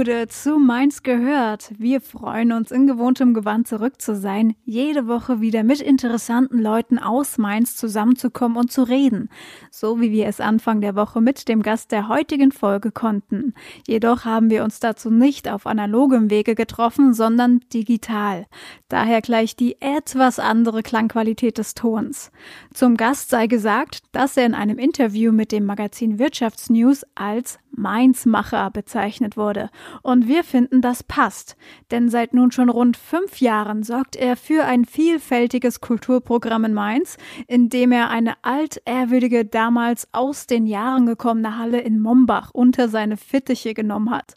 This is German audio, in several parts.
Bude zu Mainz gehört. Wir freuen uns, in gewohntem Gewand zurück zu sein, jede Woche wieder mit interessanten Leuten aus Mainz zusammenzukommen und zu reden, so wie wir es Anfang der Woche mit dem Gast der heutigen Folge konnten. Jedoch haben wir uns dazu nicht auf analogem Wege getroffen, sondern digital. Daher gleich die etwas andere Klangqualität des Tons. Zum Gast sei gesagt, dass er in einem Interview mit dem Magazin Wirtschaftsnews als Mainzmacher bezeichnet wurde. Und wir finden, das passt. Denn seit nun schon rund fünf Jahren sorgt er für ein vielfältiges Kulturprogramm in Mainz, in dem er eine altehrwürdige, damals aus den Jahren gekommene Halle in Mombach unter seine Fittiche genommen hat.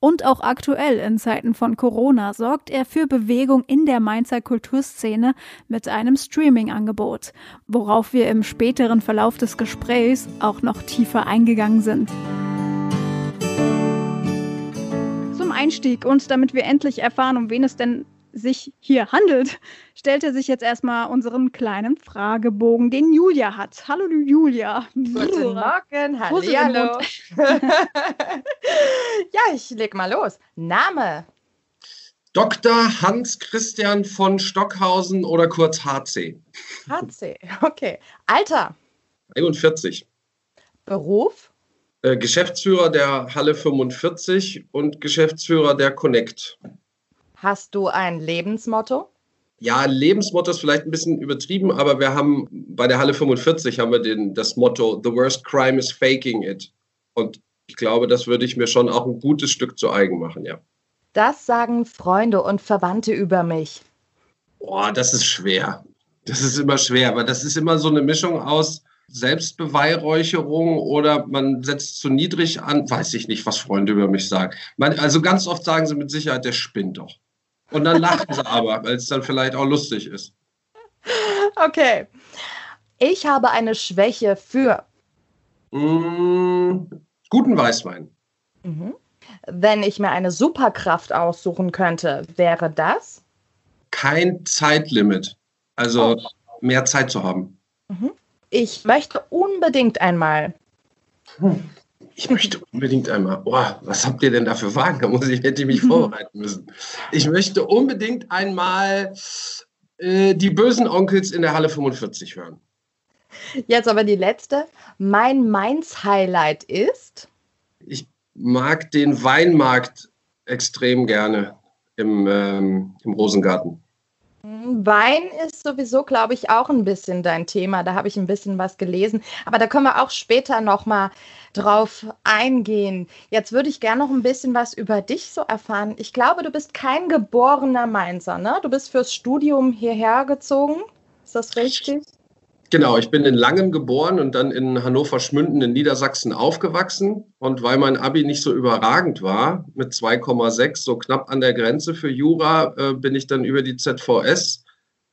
Und auch aktuell in Zeiten von Corona sorgt er für Bewegung in der Mainzer Kulturszene mit einem Streaming-Angebot, worauf wir im späteren Verlauf des Gesprächs auch noch tiefer eingegangen sind. Einstieg und damit wir endlich erfahren, um wen es denn sich hier handelt, stellt er sich jetzt erstmal unseren kleinen Fragebogen, den Julia hat. Hallo Julia. Guten Morgen, hallo. ja, ich leg mal los. Name? Dr. Hans Christian von Stockhausen oder kurz HC. HC, okay. Alter? 41. Beruf? Äh, Geschäftsführer der Halle 45 und Geschäftsführer der Connect. Hast du ein Lebensmotto? Ja, Lebensmotto ist vielleicht ein bisschen übertrieben, aber wir haben bei der Halle 45 haben wir den, das Motto The worst crime is faking it. Und ich glaube, das würde ich mir schon auch ein gutes Stück zu eigen machen, ja. Das sagen Freunde und Verwandte über mich. Boah, das ist schwer. Das ist immer schwer, aber das ist immer so eine Mischung aus, Selbstbeweihräucherung oder man setzt zu niedrig an, weiß ich nicht, was Freunde über mich sagen. Man, also ganz oft sagen sie mit Sicherheit, der spinnt doch. Und dann lachen sie aber, weil es dann vielleicht auch lustig ist. Okay. Ich habe eine Schwäche für. Mm, guten Weißwein. Mhm. Wenn ich mir eine Superkraft aussuchen könnte, wäre das? Kein Zeitlimit. Also oh. mehr Zeit zu haben. Mhm. Ich möchte unbedingt einmal. Hm. Ich möchte unbedingt einmal. Oh, was habt ihr denn da für Fragen? Da muss ich, hätte ich mich vorbereiten müssen. Ich möchte unbedingt einmal äh, die bösen Onkels in der Halle 45 hören. Jetzt aber die letzte. Mein Mainz-Highlight ist. Ich mag den Weinmarkt extrem gerne im, ähm, im Rosengarten. Wein ist sowieso, glaube ich, auch ein bisschen dein Thema. Da habe ich ein bisschen was gelesen. Aber da können wir auch später nochmal drauf eingehen. Jetzt würde ich gerne noch ein bisschen was über dich so erfahren. Ich glaube, du bist kein geborener Mainzer, ne? Du bist fürs Studium hierher gezogen. Ist das richtig? Genau, ich bin in Langen geboren und dann in Hannover-Schmünden in Niedersachsen aufgewachsen. Und weil mein Abi nicht so überragend war, mit 2,6, so knapp an der Grenze für Jura, äh, bin ich dann über die ZVS,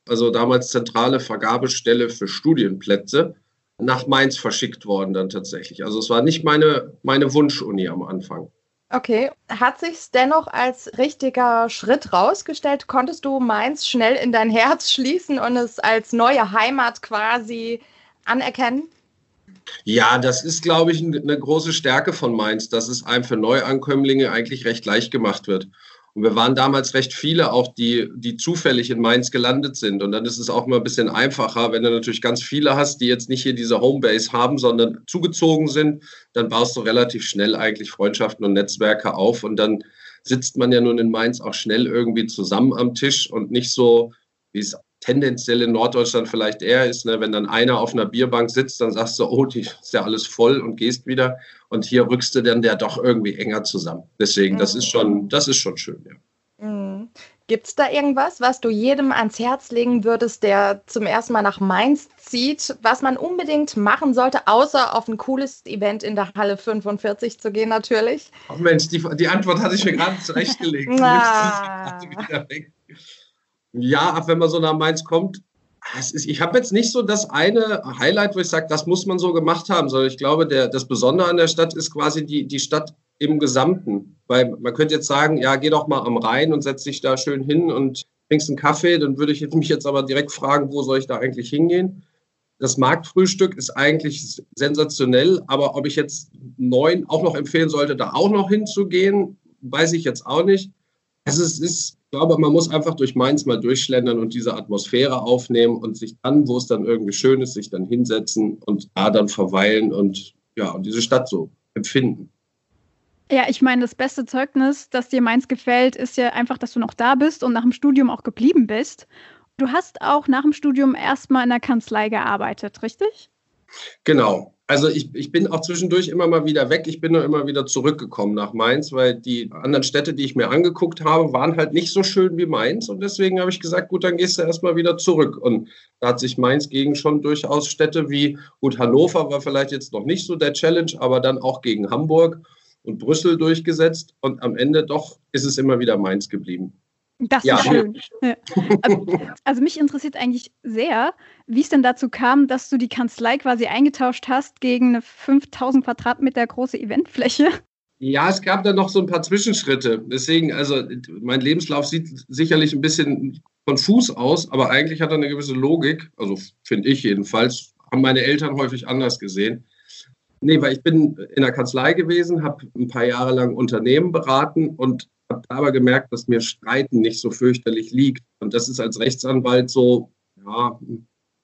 also damals zentrale Vergabestelle für Studienplätze, nach Mainz verschickt worden dann tatsächlich. Also es war nicht meine, meine Wunschuni am Anfang. Okay, hat sich dennoch als richtiger Schritt rausgestellt? Konntest du Mainz schnell in dein Herz schließen und es als neue Heimat quasi anerkennen? Ja, das ist, glaube ich, eine große Stärke von Mainz, dass es einem für Neuankömmlinge eigentlich recht leicht gemacht wird. Und wir waren damals recht viele auch, die, die zufällig in Mainz gelandet sind. Und dann ist es auch mal ein bisschen einfacher, wenn du natürlich ganz viele hast, die jetzt nicht hier diese Homebase haben, sondern zugezogen sind, dann baust du relativ schnell eigentlich Freundschaften und Netzwerke auf. Und dann sitzt man ja nun in Mainz auch schnell irgendwie zusammen am Tisch und nicht so, wie es tendenziell in Norddeutschland vielleicht eher ist, ne? wenn dann einer auf einer Bierbank sitzt, dann sagst du, oh, die ist ja alles voll und gehst wieder. Und hier rückst du dann der doch irgendwie enger zusammen. Deswegen, das ist schon, das ist schon schön, ja. Mhm. Gibt es da irgendwas, was du jedem ans Herz legen würdest, der zum ersten Mal nach Mainz zieht, was man unbedingt machen sollte, außer auf ein cooles Event in der Halle 45 zu gehen natürlich? Ach Mensch, die, die Antwort hatte ich mir gerade zurechtgelegt. ah. Ja, ab wenn man so nach Mainz kommt, ist, ich habe jetzt nicht so das eine Highlight, wo ich sage, das muss man so gemacht haben, sondern ich glaube, der, das Besondere an der Stadt ist quasi die, die Stadt im Gesamten. Weil man könnte jetzt sagen, ja, geh doch mal am Rhein und setz dich da schön hin und trinkst einen Kaffee. Dann würde ich mich jetzt aber direkt fragen, wo soll ich da eigentlich hingehen? Das Marktfrühstück ist eigentlich sensationell, aber ob ich jetzt neun auch noch empfehlen sollte, da auch noch hinzugehen, weiß ich jetzt auch nicht. Also es ist, ich glaube, man muss einfach durch Mainz mal durchschlendern und diese Atmosphäre aufnehmen und sich dann, wo es dann irgendwie schön ist, sich dann hinsetzen und da dann verweilen und ja, und diese Stadt so empfinden. Ja, ich meine, das beste Zeugnis, dass dir Mainz gefällt, ist ja einfach, dass du noch da bist und nach dem Studium auch geblieben bist. Du hast auch nach dem Studium erstmal in der Kanzlei gearbeitet, richtig? Genau. Also ich, ich bin auch zwischendurch immer mal wieder weg. Ich bin nur immer wieder zurückgekommen nach Mainz, weil die anderen Städte, die ich mir angeguckt habe, waren halt nicht so schön wie Mainz. Und deswegen habe ich gesagt, gut, dann gehst du erstmal wieder zurück. Und da hat sich Mainz gegen schon durchaus Städte wie, gut, Hannover war vielleicht jetzt noch nicht so der Challenge, aber dann auch gegen Hamburg und Brüssel durchgesetzt. Und am Ende doch ist es immer wieder Mainz geblieben. Das ja. ist schön. Ja. Also mich interessiert eigentlich sehr, wie es denn dazu kam, dass du die Kanzlei quasi eingetauscht hast gegen eine 5000 Quadratmeter große Eventfläche. Ja, es gab da noch so ein paar Zwischenschritte. Deswegen, also mein Lebenslauf sieht sicherlich ein bisschen konfus aus, aber eigentlich hat er eine gewisse Logik. Also finde ich jedenfalls. Haben meine Eltern häufig anders gesehen. Nee, weil ich bin in der Kanzlei gewesen, habe ein paar Jahre lang Unternehmen beraten und habe aber gemerkt, dass mir Streiten nicht so fürchterlich liegt. Und das ist als Rechtsanwalt so, ja,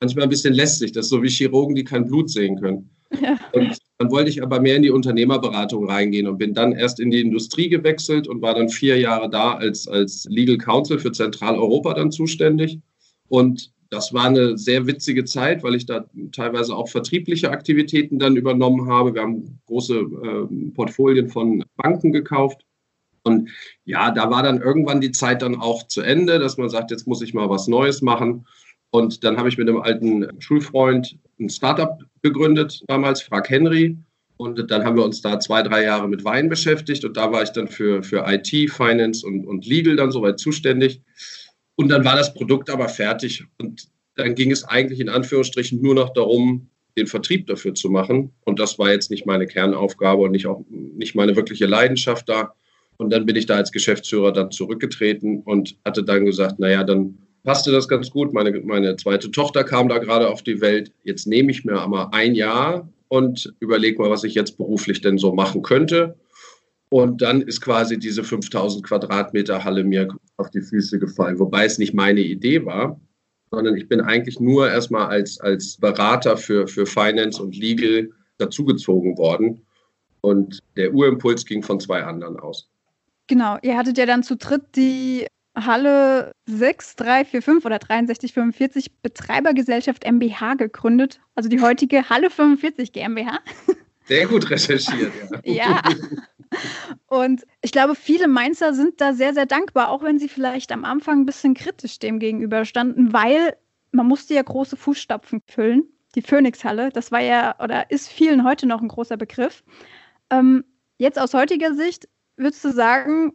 manchmal ein bisschen lästig. Das ist so wie Chirurgen, die kein Blut sehen können. Ja. Und dann wollte ich aber mehr in die Unternehmerberatung reingehen und bin dann erst in die Industrie gewechselt und war dann vier Jahre da als, als Legal Counsel für Zentraleuropa dann zuständig. Und das war eine sehr witzige Zeit, weil ich da teilweise auch vertriebliche Aktivitäten dann übernommen habe. Wir haben große äh, Portfolien von Banken gekauft und ja, da war dann irgendwann die Zeit dann auch zu Ende, dass man sagt, jetzt muss ich mal was Neues machen. Und dann habe ich mit einem alten Schulfreund ein Startup gegründet, damals Frag Henry. Und dann haben wir uns da zwei, drei Jahre mit Wein beschäftigt. Und da war ich dann für, für IT, Finance und, und Legal dann soweit zuständig. Und dann war das Produkt aber fertig. Und dann ging es eigentlich in Anführungsstrichen nur noch darum, den Vertrieb dafür zu machen. Und das war jetzt nicht meine Kernaufgabe und nicht, auch, nicht meine wirkliche Leidenschaft da. Und dann bin ich da als Geschäftsführer dann zurückgetreten und hatte dann gesagt, naja, dann passte das ganz gut. Meine, meine zweite Tochter kam da gerade auf die Welt. Jetzt nehme ich mir aber ein Jahr und überlege mal, was ich jetzt beruflich denn so machen könnte. Und dann ist quasi diese 5000 Quadratmeter Halle mir auf die Füße gefallen, wobei es nicht meine Idee war, sondern ich bin eigentlich nur erstmal als, als Berater für, für Finance und Legal dazugezogen worden. Und der Urimpuls ging von zwei anderen aus. Genau, ihr hattet ja dann zu dritt die Halle 6345 oder 6345 Betreibergesellschaft MBH gegründet, also die heutige Halle 45 GmbH. Sehr gut recherchiert, ja. ja. Und ich glaube, viele Mainzer sind da sehr, sehr dankbar, auch wenn sie vielleicht am Anfang ein bisschen kritisch dem gegenüberstanden, weil man musste ja große Fußstapfen füllen. Die Phoenix-Halle, das war ja oder ist vielen heute noch ein großer Begriff. Ähm, jetzt aus heutiger Sicht würdest du sagen,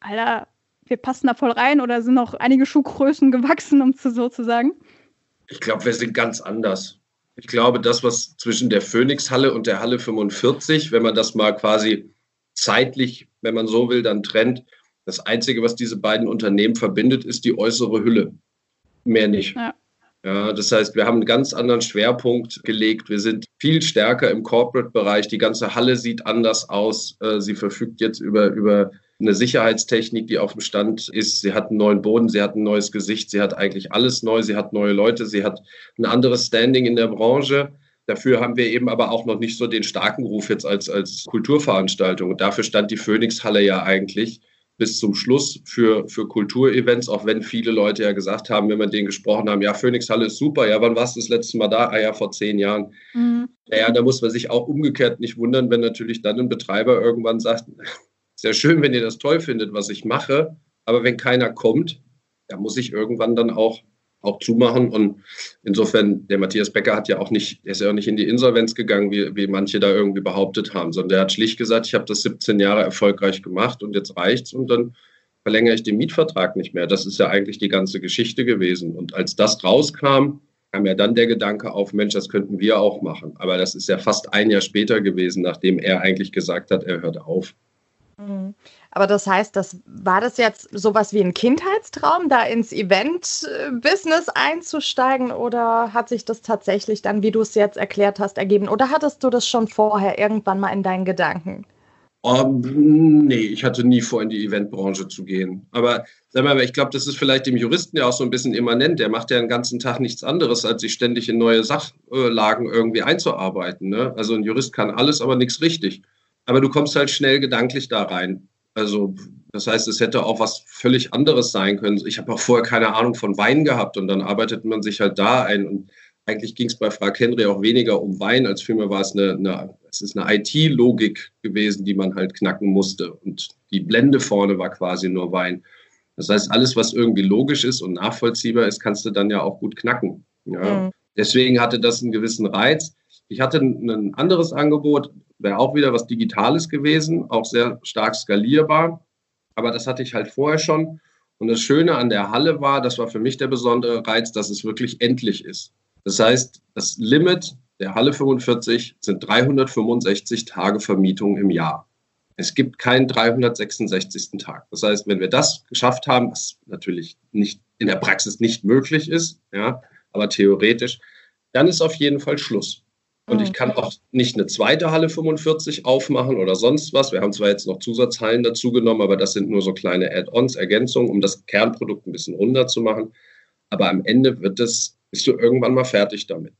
Alter, wir passen da voll rein oder sind noch einige Schuhgrößen gewachsen, um zu so zu sagen? Ich glaube, wir sind ganz anders. Ich glaube, das, was zwischen der Phoenix-Halle und der Halle 45, wenn man das mal quasi zeitlich, wenn man so will, dann trennt, das Einzige, was diese beiden Unternehmen verbindet, ist die äußere Hülle. Mehr nicht. Ja. Ja, das heißt, wir haben einen ganz anderen Schwerpunkt gelegt. Wir sind viel stärker im Corporate-Bereich. Die ganze Halle sieht anders aus. Äh, sie verfügt jetzt über, über eine Sicherheitstechnik, die auf dem Stand ist. Sie hat einen neuen Boden, sie hat ein neues Gesicht, sie hat eigentlich alles neu, sie hat neue Leute, sie hat ein anderes Standing in der Branche. Dafür haben wir eben aber auch noch nicht so den starken Ruf jetzt als, als Kulturveranstaltung. Und dafür stand die Phoenix-Halle ja eigentlich bis zum Schluss für, für Kulturevents, auch wenn viele Leute ja gesagt haben, wenn wir denen gesprochen haben, ja, Phoenix-Halle ist super, ja, wann warst du das letzte Mal da? Ah ja, vor zehn Jahren. Mhm. Naja, da muss man sich auch umgekehrt nicht wundern, wenn natürlich dann ein Betreiber irgendwann sagt, sehr schön, wenn ihr das toll findet, was ich mache, aber wenn keiner kommt, da muss ich irgendwann dann auch auch zumachen. Und insofern, der Matthias Becker hat ja auch nicht, er ist ja auch nicht in die Insolvenz gegangen, wie, wie manche da irgendwie behauptet haben, sondern der hat schlicht gesagt, ich habe das 17 Jahre erfolgreich gemacht und jetzt reicht's und dann verlängere ich den Mietvertrag nicht mehr. Das ist ja eigentlich die ganze Geschichte gewesen. Und als das rauskam, kam ja dann der Gedanke auf, Mensch, das könnten wir auch machen. Aber das ist ja fast ein Jahr später gewesen, nachdem er eigentlich gesagt hat, er hört auf. Mhm. Aber das heißt, das war das jetzt sowas wie ein Kindheitstraum, da ins Event-Business einzusteigen oder hat sich das tatsächlich dann, wie du es jetzt erklärt hast, ergeben? Oder hattest du das schon vorher irgendwann mal in deinen Gedanken? Um, ähm, nee, ich hatte nie vor, in die Eventbranche zu gehen. Aber sag mal, ich glaube, das ist vielleicht dem Juristen ja auch so ein bisschen immanent. Der macht ja den ganzen Tag nichts anderes, als sich ständig in neue Sachlagen irgendwie einzuarbeiten. Ne? Also ein Jurist kann alles, aber nichts richtig. Aber du kommst halt schnell gedanklich da rein. Also das heißt, es hätte auch was völlig anderes sein können. Ich habe auch vorher keine Ahnung von Wein gehabt und dann arbeitet man sich halt da ein. Und eigentlich ging es bei Frau Henry auch weniger um Wein, als vielmehr war es eine, eine es ist eine IT-Logik gewesen, die man halt knacken musste. Und die Blende vorne war quasi nur Wein. Das heißt, alles, was irgendwie logisch ist und nachvollziehbar ist, kannst du dann ja auch gut knacken. Ja. Mhm. Deswegen hatte das einen gewissen Reiz. Ich hatte ein anderes Angebot, wäre auch wieder was Digitales gewesen, auch sehr stark skalierbar. Aber das hatte ich halt vorher schon. Und das Schöne an der Halle war, das war für mich der besondere Reiz, dass es wirklich endlich ist. Das heißt, das Limit der Halle 45 sind 365 Tage Vermietung im Jahr. Es gibt keinen 366. Tag. Das heißt, wenn wir das geschafft haben, was natürlich nicht in der Praxis nicht möglich ist, ja, aber theoretisch, dann ist auf jeden Fall Schluss. Und ich kann auch nicht eine zweite Halle 45 aufmachen oder sonst was. Wir haben zwar jetzt noch Zusatzhallen dazu genommen, aber das sind nur so kleine Add-ons, Ergänzungen, um das Kernprodukt ein bisschen runder zu machen. Aber am Ende wird es, bist du irgendwann mal fertig damit.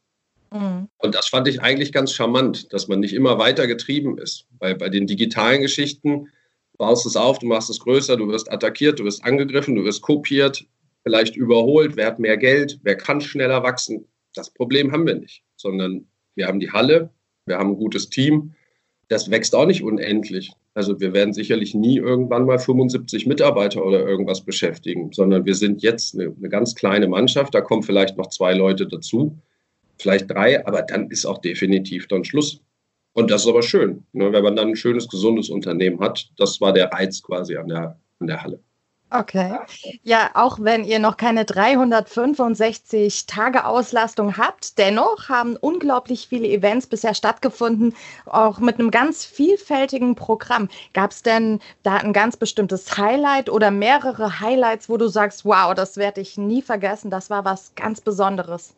Mhm. Und das fand ich eigentlich ganz charmant, dass man nicht immer weiter getrieben ist. Weil bei den digitalen Geschichten baust es auf, du machst es größer, du wirst attackiert, du wirst angegriffen, du wirst kopiert, vielleicht überholt, wer hat mehr Geld, wer kann schneller wachsen. Das Problem haben wir nicht, sondern wir haben die Halle, wir haben ein gutes Team. Das wächst auch nicht unendlich. Also wir werden sicherlich nie irgendwann mal 75 Mitarbeiter oder irgendwas beschäftigen, sondern wir sind jetzt eine, eine ganz kleine Mannschaft. Da kommen vielleicht noch zwei Leute dazu vielleicht drei, aber dann ist auch definitiv dann Schluss. Und das ist aber schön, ne, wenn man dann ein schönes, gesundes Unternehmen hat. Das war der Reiz quasi an der, an der Halle. Okay. Ja, auch wenn ihr noch keine 365 Tage Auslastung habt, dennoch haben unglaublich viele Events bisher stattgefunden, auch mit einem ganz vielfältigen Programm. Gab es denn da ein ganz bestimmtes Highlight oder mehrere Highlights, wo du sagst, wow, das werde ich nie vergessen, das war was ganz Besonderes?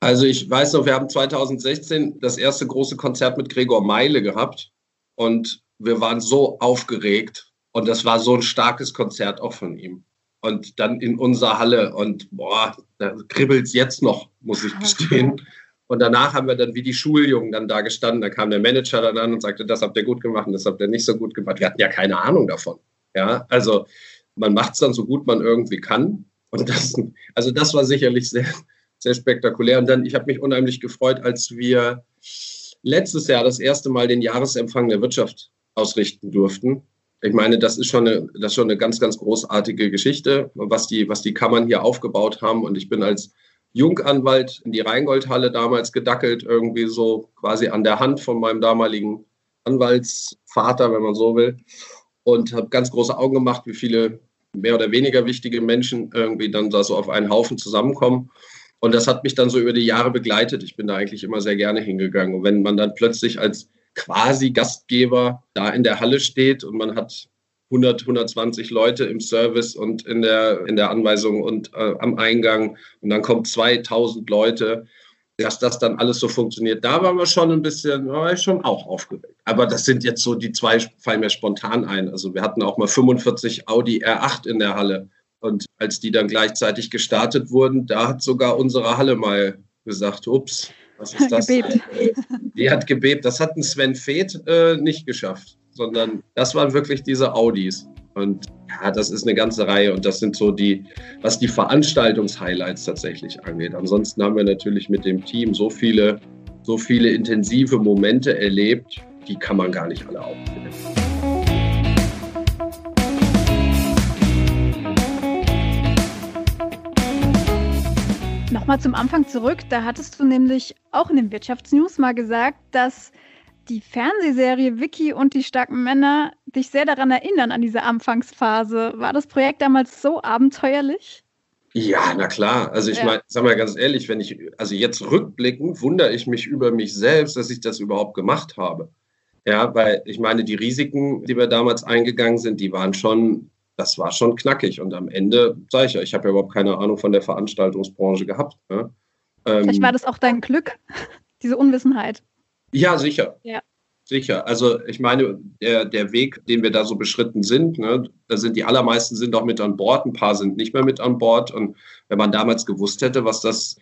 Also ich weiß noch, wir haben 2016 das erste große Konzert mit Gregor Meile gehabt und wir waren so aufgeregt und das war so ein starkes Konzert auch von ihm. Und dann in unserer Halle und boah, da kribbelt es jetzt noch, muss ich gestehen. Und danach haben wir dann wie die Schuljungen dann da gestanden. Da kam der Manager dann an und sagte, das habt ihr gut gemacht und das habt ihr nicht so gut gemacht. Wir hatten ja keine Ahnung davon. Ja, also man macht es dann so gut man irgendwie kann. Und das, also das war sicherlich sehr, sehr spektakulär. Und dann, ich habe mich unheimlich gefreut, als wir letztes Jahr das erste Mal den Jahresempfang der Wirtschaft ausrichten durften. Ich meine, das ist schon eine, das schon eine ganz, ganz großartige Geschichte, was die, was die Kammern hier aufgebaut haben. Und ich bin als Junganwalt in die Rheingoldhalle damals gedackelt, irgendwie so quasi an der Hand von meinem damaligen Anwaltsvater, wenn man so will. Und habe ganz große Augen gemacht, wie viele mehr oder weniger wichtige Menschen irgendwie dann da so auf einen Haufen zusammenkommen. Und das hat mich dann so über die Jahre begleitet. Ich bin da eigentlich immer sehr gerne hingegangen. Und wenn man dann plötzlich als quasi Gastgeber da in der Halle steht und man hat 100, 120 Leute im Service und in der, in der Anweisung und äh, am Eingang und dann kommen 2000 Leute, dass das dann alles so funktioniert. Da waren wir schon ein bisschen, war ich schon auch aufgeregt. Aber das sind jetzt so die zwei, fallen mir spontan ein. Also wir hatten auch mal 45 Audi R8 in der Halle. Und als die dann gleichzeitig gestartet wurden, da hat sogar unsere Halle mal gesagt, ups, was ist das? Die hat gebebt. Das hat ein Sven Feth äh, nicht geschafft, sondern das waren wirklich diese Audis. Und ja, das ist eine ganze Reihe und das sind so die, was die Veranstaltungshighlights tatsächlich angeht. Ansonsten haben wir natürlich mit dem Team so viele, so viele intensive Momente erlebt, die kann man gar nicht alle aufzählen. Nochmal zum Anfang zurück. Da hattest du nämlich auch in den Wirtschaftsnews mal gesagt, dass die Fernsehserie Vicky und die starken Männer dich sehr daran erinnern, an diese Anfangsphase. War das Projekt damals so abenteuerlich? Ja, na klar. Also ich ja. meine, sag mal ganz ehrlich, wenn ich, also jetzt rückblickend, wundere ich mich über mich selbst, dass ich das überhaupt gemacht habe. Ja, weil ich meine, die Risiken, die wir damals eingegangen sind, die waren schon, das war schon knackig. Und am Ende, sage ich ja, ich habe ja überhaupt keine Ahnung von der Veranstaltungsbranche gehabt. Ne? Vielleicht ähm, war das auch dein Glück, diese Unwissenheit. Ja, sicher. Ja. Sicher. Also ich meine, der, der Weg, den wir da so beschritten sind, ne, da sind die allermeisten sind auch mit an Bord, ein paar sind nicht mehr mit an Bord. Und wenn man damals gewusst hätte, was das,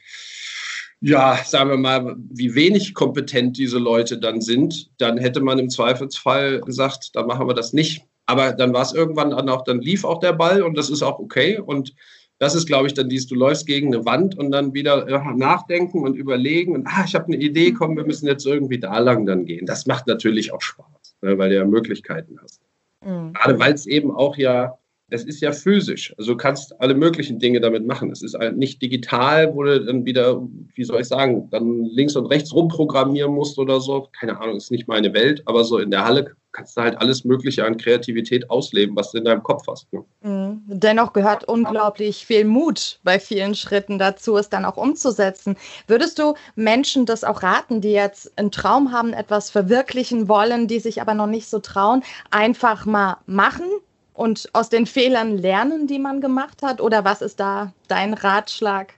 ja, sagen wir mal, wie wenig kompetent diese Leute dann sind, dann hätte man im Zweifelsfall gesagt, da machen wir das nicht. Aber dann war es irgendwann dann auch, dann lief auch der Ball und das ist auch okay. Und das ist, glaube ich, dann dies, du läufst gegen eine Wand und dann wieder nachdenken und überlegen und, ah, ich habe eine Idee, komm, wir müssen jetzt irgendwie da lang dann gehen. Das macht natürlich auch Spaß, ne, weil du ja Möglichkeiten hast. Mhm. Gerade weil es eben auch ja, es ist ja physisch. Also du kannst alle möglichen Dinge damit machen. Es ist nicht digital, wo du dann wieder, wie soll ich sagen, dann links und rechts rumprogrammieren musst oder so. Keine Ahnung, ist nicht meine Welt, aber so in der Halle kannst du halt alles Mögliche an Kreativität ausleben, was du in deinem Kopf hast. Ne? Mhm. Dennoch gehört unglaublich viel Mut bei vielen Schritten dazu, es dann auch umzusetzen. Würdest du Menschen das auch raten, die jetzt einen Traum haben, etwas verwirklichen wollen, die sich aber noch nicht so trauen, einfach mal machen und aus den Fehlern lernen, die man gemacht hat? Oder was ist da dein Ratschlag?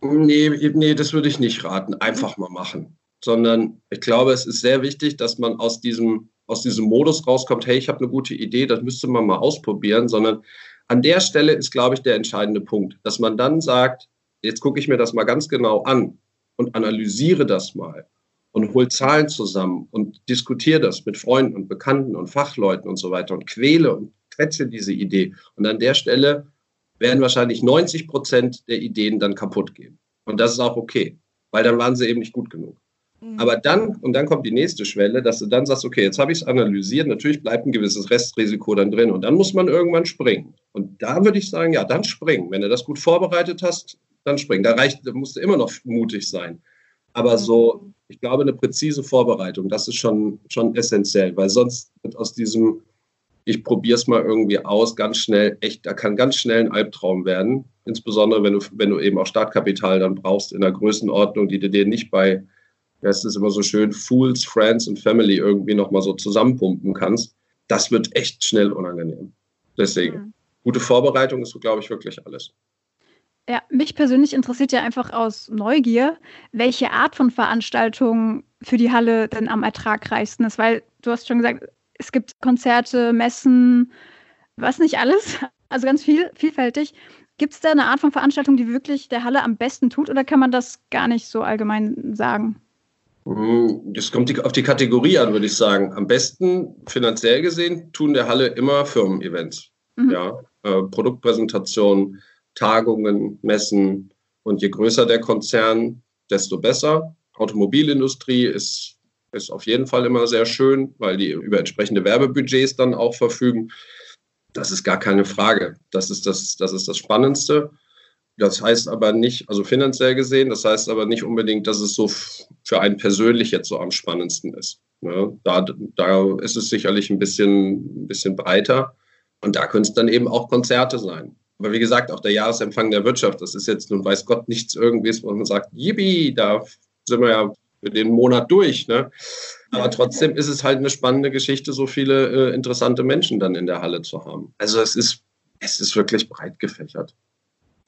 Nee, nee, das würde ich nicht raten. Einfach mal machen. Sondern ich glaube, es ist sehr wichtig, dass man aus diesem aus diesem Modus rauskommt, hey, ich habe eine gute Idee, das müsste man mal ausprobieren, sondern an der Stelle ist, glaube ich, der entscheidende Punkt, dass man dann sagt, jetzt gucke ich mir das mal ganz genau an und analysiere das mal und hol Zahlen zusammen und diskutiere das mit Freunden und Bekannten und Fachleuten und so weiter und quäle und quetsche diese Idee. Und an der Stelle werden wahrscheinlich 90 Prozent der Ideen dann kaputt gehen. Und das ist auch okay, weil dann waren sie eben nicht gut genug. Mhm. Aber dann, und dann kommt die nächste Schwelle, dass du dann sagst, okay, jetzt habe ich es analysiert, natürlich bleibt ein gewisses Restrisiko dann drin und dann muss man irgendwann springen. Und da würde ich sagen, ja, dann springen. Wenn du das gut vorbereitet hast, dann springen. Da reicht, da musst du immer noch mutig sein. Aber so, mhm. ich glaube, eine präzise Vorbereitung, das ist schon, schon essentiell, weil sonst wird aus diesem, ich probiere es mal irgendwie aus, ganz schnell, echt, da kann ganz schnell ein Albtraum werden. Insbesondere, wenn du, wenn du eben auch Startkapital dann brauchst in der Größenordnung, die du dir nicht bei es ist immer so schön, Fools, Friends und Family irgendwie nochmal so zusammenpumpen kannst, das wird echt schnell unangenehm. Deswegen, mhm. gute Vorbereitung ist, glaube ich, wirklich alles. Ja, mich persönlich interessiert ja einfach aus Neugier, welche Art von Veranstaltung für die Halle denn am ertragreichsten ist, weil du hast schon gesagt, es gibt Konzerte, Messen, was nicht alles, also ganz viel, vielfältig. Gibt es da eine Art von Veranstaltung, die wirklich der Halle am besten tut oder kann man das gar nicht so allgemein sagen? Hm, das kommt auf die Kategorie an, würde ich sagen. Am besten finanziell gesehen tun der Halle immer Firmen-Events. Mhm. Ja, äh, Produktpräsentationen, Tagungen, Messen. Und je größer der Konzern, desto besser. Automobilindustrie ist, ist auf jeden Fall immer sehr schön, weil die über entsprechende Werbebudgets dann auch verfügen. Das ist gar keine Frage. Das ist das, das, ist das Spannendste. Das heißt aber nicht, also finanziell gesehen, das heißt aber nicht unbedingt, dass es so für einen persönlich jetzt so am spannendsten ist. Ne? Da, da ist es sicherlich ein bisschen, ein bisschen breiter. Und da können es dann eben auch Konzerte sein. Aber wie gesagt, auch der Jahresempfang der Wirtschaft, das ist jetzt nun weiß Gott nichts irgendwie, wo man sagt, yippie, da sind wir ja für den Monat durch. Ne? Aber trotzdem ist es halt eine spannende Geschichte, so viele äh, interessante Menschen dann in der Halle zu haben. Also es ist, es ist wirklich breit gefächert.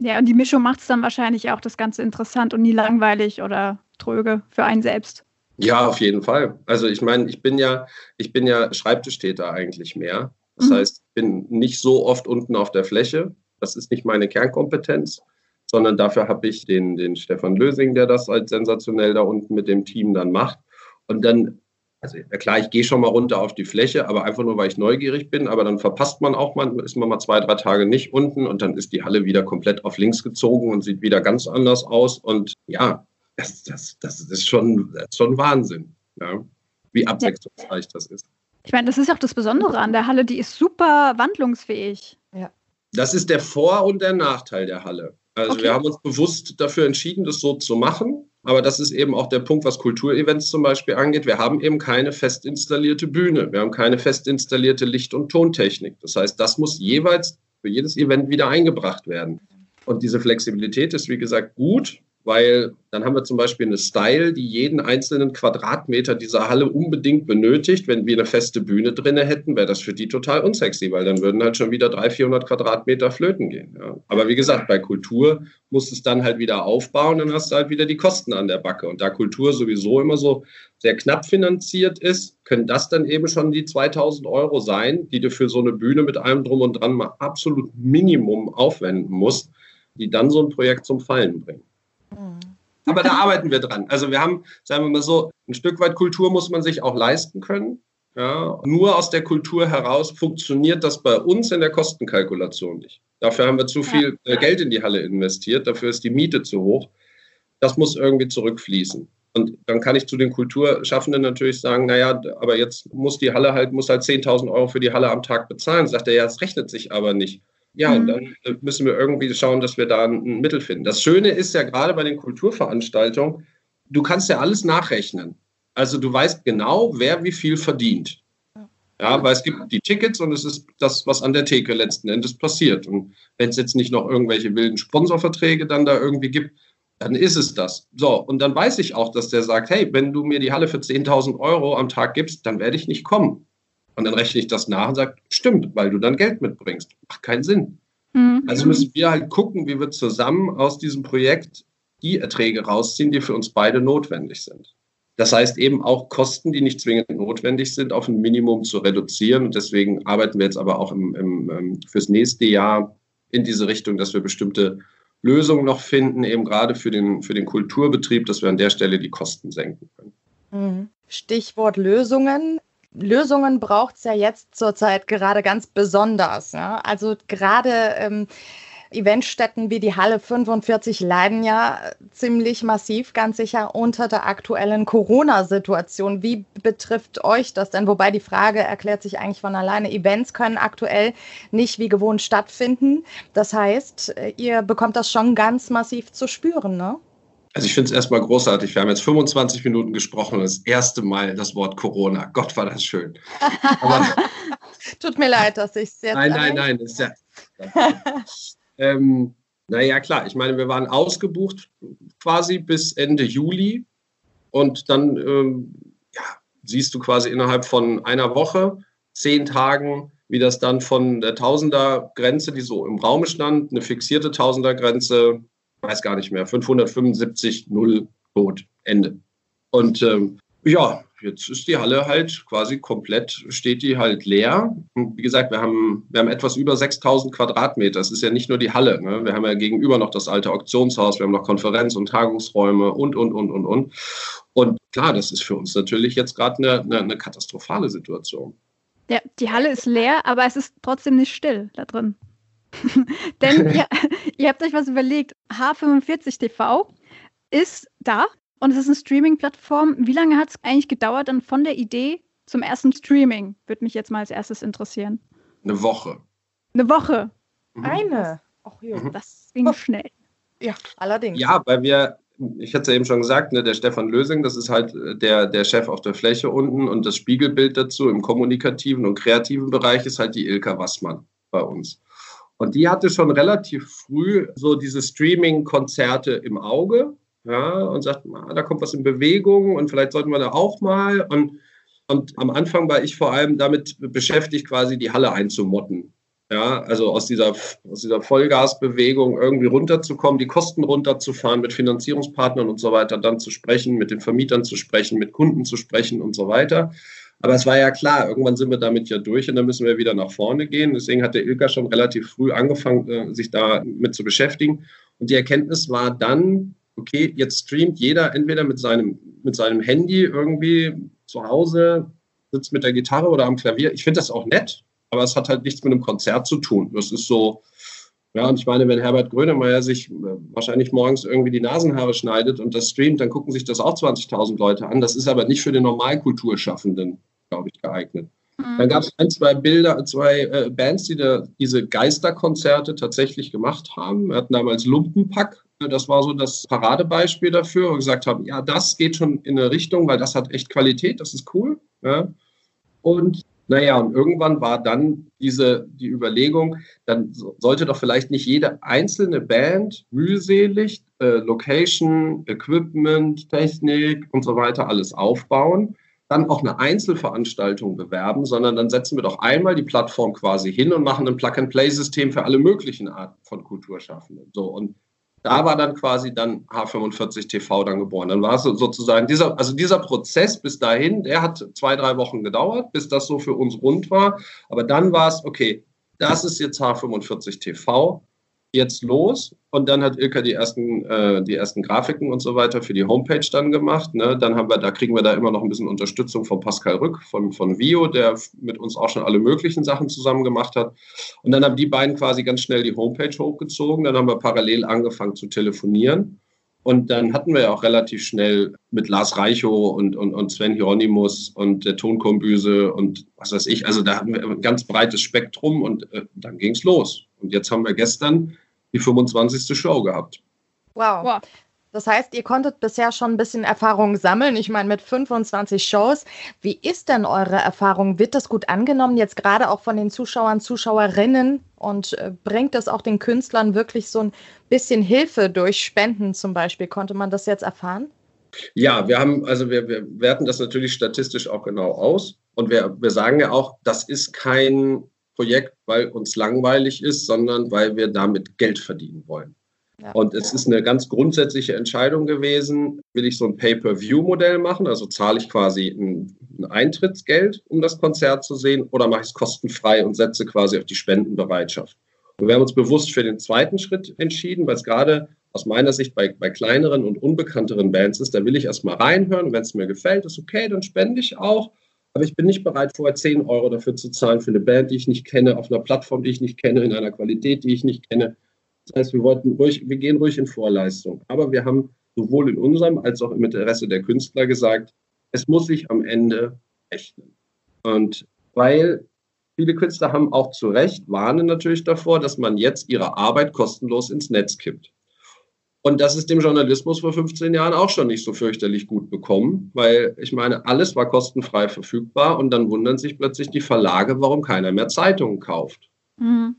Ja, und die Mischung macht es dann wahrscheinlich auch das Ganze interessant und nie langweilig oder tröge für einen selbst. Ja, auf jeden Fall. Also ich meine, ich bin ja, ich bin ja Schreibtischtäter eigentlich mehr. Das mhm. heißt, ich bin nicht so oft unten auf der Fläche. Das ist nicht meine Kernkompetenz, sondern dafür habe ich den, den Stefan Lösing, der das als sensationell da unten mit dem Team dann macht. Und dann also ja klar, ich gehe schon mal runter auf die Fläche, aber einfach nur, weil ich neugierig bin. Aber dann verpasst man auch mal, ist man mal zwei, drei Tage nicht unten und dann ist die Halle wieder komplett auf links gezogen und sieht wieder ganz anders aus. Und ja, das, das, das ist schon, das ist schon Wahnsinn, ja, wie abwechslungsreich ja. das ist. Ich meine, das ist auch das Besondere an der Halle, die ist super wandlungsfähig. Ja. Das ist der Vor- und der Nachteil der Halle. Also okay. wir haben uns bewusst dafür entschieden, das so zu machen. Aber das ist eben auch der Punkt, was Kulturevents zum Beispiel angeht. Wir haben eben keine fest installierte Bühne. Wir haben keine fest installierte Licht- und Tontechnik. Das heißt, das muss jeweils für jedes Event wieder eingebracht werden. Und diese Flexibilität ist, wie gesagt, gut weil dann haben wir zum Beispiel eine Style, die jeden einzelnen Quadratmeter dieser Halle unbedingt benötigt. Wenn wir eine feste Bühne drinne hätten, wäre das für die total unsexy, weil dann würden halt schon wieder 300, 400 Quadratmeter flöten gehen. Ja. Aber wie gesagt, bei Kultur musst du es dann halt wieder aufbauen, dann hast du halt wieder die Kosten an der Backe. Und da Kultur sowieso immer so sehr knapp finanziert ist, können das dann eben schon die 2000 Euro sein, die du für so eine Bühne mit allem drum und dran mal absolut Minimum aufwenden musst, die dann so ein Projekt zum Fallen bringen. Aber da arbeiten wir dran. Also wir haben, sagen wir mal so, ein Stück weit Kultur muss man sich auch leisten können. Ja, nur aus der Kultur heraus funktioniert das bei uns in der Kostenkalkulation nicht. Dafür haben wir zu viel ja. Äh, Geld in die Halle investiert, dafür ist die Miete zu hoch. Das muss irgendwie zurückfließen. Und dann kann ich zu den Kulturschaffenden natürlich sagen, naja, aber jetzt muss die Halle halt, muss halt 10.000 Euro für die Halle am Tag bezahlen. Sagt er, ja, es rechnet sich aber nicht. Ja, mhm. dann äh, müssen wir irgendwie schauen, dass wir da ein Mittel finden. Das Schöne ist ja gerade bei den Kulturveranstaltungen, du kannst ja alles nachrechnen. Also du weißt genau, wer wie viel verdient. Ja, weil es gibt die Tickets und es ist das, was an der Theke letzten Endes passiert. Und wenn es jetzt nicht noch irgendwelche wilden Sponsorverträge dann da irgendwie gibt, dann ist es das. So, und dann weiß ich auch, dass der sagt, hey, wenn du mir die Halle für 10.000 Euro am Tag gibst, dann werde ich nicht kommen. Und dann rechne ich das nach und sage, stimmt, weil du dann Geld mitbringst. Macht keinen Sinn. Mhm. Also müssen wir halt gucken, wie wir zusammen aus diesem Projekt die Erträge rausziehen, die für uns beide notwendig sind. Das heißt eben auch Kosten, die nicht zwingend notwendig sind, auf ein Minimum zu reduzieren. Und deswegen arbeiten wir jetzt aber auch im, im, ähm, fürs nächste Jahr in diese Richtung, dass wir bestimmte Lösungen noch finden, eben gerade für den, für den Kulturbetrieb, dass wir an der Stelle die Kosten senken können. Mhm. Stichwort Lösungen. Lösungen braucht es ja jetzt zurzeit gerade ganz besonders. Ja? Also gerade ähm, Eventstätten wie die Halle 45 leiden ja ziemlich massiv, ganz sicher unter der aktuellen Corona-Situation. Wie betrifft euch das denn? Wobei die Frage erklärt sich eigentlich von alleine. Events können aktuell nicht wie gewohnt stattfinden. Das heißt, ihr bekommt das schon ganz massiv zu spüren, ne? Also ich finde es erstmal großartig. Wir haben jetzt 25 Minuten gesprochen und das erste Mal das Wort Corona. Gott, war das schön. Aber, Tut mir leid, dass ich es jetzt. Nein, nein, nein. Ist ja, ähm, naja, klar. Ich meine, wir waren ausgebucht quasi bis Ende Juli. Und dann ähm, ja, siehst du quasi innerhalb von einer Woche, zehn Tagen, wie das dann von der Tausender-Grenze, die so im Raum stand, eine fixierte Tausender-Grenze weiß gar nicht mehr, 575, 0, tot, Ende. Und ähm, ja, jetzt ist die Halle halt quasi komplett, steht die halt leer. Und wie gesagt, wir haben, wir haben etwas über 6000 Quadratmeter. Das ist ja nicht nur die Halle. Ne? Wir haben ja gegenüber noch das alte Auktionshaus, wir haben noch Konferenz- und Tagungsräume und, und, und, und, und. Und klar, das ist für uns natürlich jetzt gerade eine, eine, eine katastrophale Situation. Ja, die Halle ist leer, aber es ist trotzdem nicht still da drin. Denn ihr, ihr habt euch was überlegt. H45 TV ist da und es ist eine Streaming-Plattform. Wie lange hat es eigentlich gedauert dann von der Idee zum ersten Streaming? Würde mich jetzt mal als erstes interessieren. Eine Woche. Eine Woche. Mhm. Eine. Ach ja, mhm. das ging oh. schnell. Ja, allerdings. Ja, weil wir, ich hatte es ja eben schon gesagt, ne, der Stefan Lösing, das ist halt äh, der, der Chef auf der Fläche unten und das Spiegelbild dazu im kommunikativen und kreativen Bereich ist halt die Ilka Wassmann bei uns. Und die hatte schon relativ früh so diese Streaming-Konzerte im Auge ja, und sagt, ah, da kommt was in Bewegung und vielleicht sollten wir da auch mal. Und, und am Anfang war ich vor allem damit beschäftigt, quasi die Halle einzumotten. Ja, also aus dieser, aus dieser Vollgasbewegung irgendwie runterzukommen, die Kosten runterzufahren, mit Finanzierungspartnern und so weiter dann zu sprechen, mit den Vermietern zu sprechen, mit Kunden zu sprechen und so weiter. Aber es war ja klar, irgendwann sind wir damit ja durch und dann müssen wir wieder nach vorne gehen. Deswegen hat der Ilka schon relativ früh angefangen, äh, sich damit zu beschäftigen. Und die Erkenntnis war dann, okay, jetzt streamt jeder entweder mit seinem, mit seinem Handy irgendwie zu Hause, sitzt mit der Gitarre oder am Klavier. Ich finde das auch nett, aber es hat halt nichts mit einem Konzert zu tun. Das ist so, ja, und ich meine, wenn Herbert Grönemeyer sich äh, wahrscheinlich morgens irgendwie die Nasenhaare schneidet und das streamt, dann gucken sich das auch 20.000 Leute an. Das ist aber nicht für den Normalkulturschaffenden glaube ich, geeignet. Mhm. Dann gab es ein, zwei Bilder, zwei äh, Bands, die da, diese Geisterkonzerte tatsächlich gemacht haben. Wir hatten damals Lumpenpack. Das war so das Paradebeispiel dafür, wo wir gesagt haben, ja, das geht schon in eine Richtung, weil das hat echt Qualität, das ist cool. Ja. Und Naja, und irgendwann war dann diese, die Überlegung, dann sollte doch vielleicht nicht jede einzelne Band mühselig äh, Location, Equipment, Technik und so weiter alles aufbauen, dann auch eine Einzelveranstaltung bewerben, sondern dann setzen wir doch einmal die Plattform quasi hin und machen ein Plug-and-Play-System für alle möglichen Arten von Kulturschaffenden. So und da war dann quasi dann H45 TV dann geboren. Dann war es sozusagen dieser, also dieser Prozess bis dahin, der hat zwei, drei Wochen gedauert, bis das so für uns rund war. Aber dann war es, okay, das ist jetzt H45 TV jetzt los und dann hat Ilka die ersten, äh, die ersten Grafiken und so weiter für die Homepage dann gemacht. Ne? Dann haben wir, da kriegen wir da immer noch ein bisschen Unterstützung von Pascal Rück, von, von Vio, der mit uns auch schon alle möglichen Sachen zusammen gemacht hat. Und dann haben die beiden quasi ganz schnell die Homepage hochgezogen. Dann haben wir parallel angefangen zu telefonieren. Und dann hatten wir ja auch relativ schnell mit Lars Reichow und, und, und Sven Hieronymus und der Tonkombüse und was weiß ich, also da hatten wir ein ganz breites Spektrum und äh, dann ging es los. Und jetzt haben wir gestern die 25. Show gehabt. Wow. wow. Das heißt, ihr konntet bisher schon ein bisschen Erfahrung sammeln. Ich meine, mit 25 Shows. Wie ist denn eure Erfahrung? Wird das gut angenommen, jetzt gerade auch von den Zuschauern, Zuschauerinnen? Und äh, bringt das auch den Künstlern wirklich so ein bisschen Hilfe durch Spenden zum Beispiel? Konnte man das jetzt erfahren? Ja, wir haben, also wir, wir werten das natürlich statistisch auch genau aus. Und wir, wir sagen ja auch, das ist kein Projekt, weil uns langweilig ist, sondern weil wir damit Geld verdienen wollen. Ja. Und es ist eine ganz grundsätzliche Entscheidung gewesen, will ich so ein Pay-per-View-Modell machen, also zahle ich quasi ein, ein, Eintrittsgeld, um das Konzert zu sehen, oder mache ich es kostenfrei und setze quasi auf die Spendenbereitschaft. Und wir haben uns bewusst für den zweiten Schritt entschieden, weil es gerade aus meiner Sicht bei, bei kleineren und unbekannteren Bands ist, da will ich erstmal reinhören und wenn es mir gefällt, ist okay, dann spende ich auch. Aber ich bin nicht bereit, vorher 10 Euro dafür zu zahlen für eine Band, die ich nicht kenne, auf einer Plattform, die ich nicht kenne, in einer Qualität, die ich nicht kenne. Das heißt, wir wollten ruhig, wir gehen ruhig in Vorleistung. Aber wir haben sowohl in unserem als auch im Interesse der Künstler gesagt, es muss sich am Ende rechnen. Und weil viele Künstler haben auch zu Recht, warnen natürlich davor, dass man jetzt ihre Arbeit kostenlos ins Netz kippt. Und das ist dem Journalismus vor 15 Jahren auch schon nicht so fürchterlich gut bekommen, weil ich meine, alles war kostenfrei verfügbar und dann wundern sich plötzlich die Verlage, warum keiner mehr Zeitungen kauft. Mhm.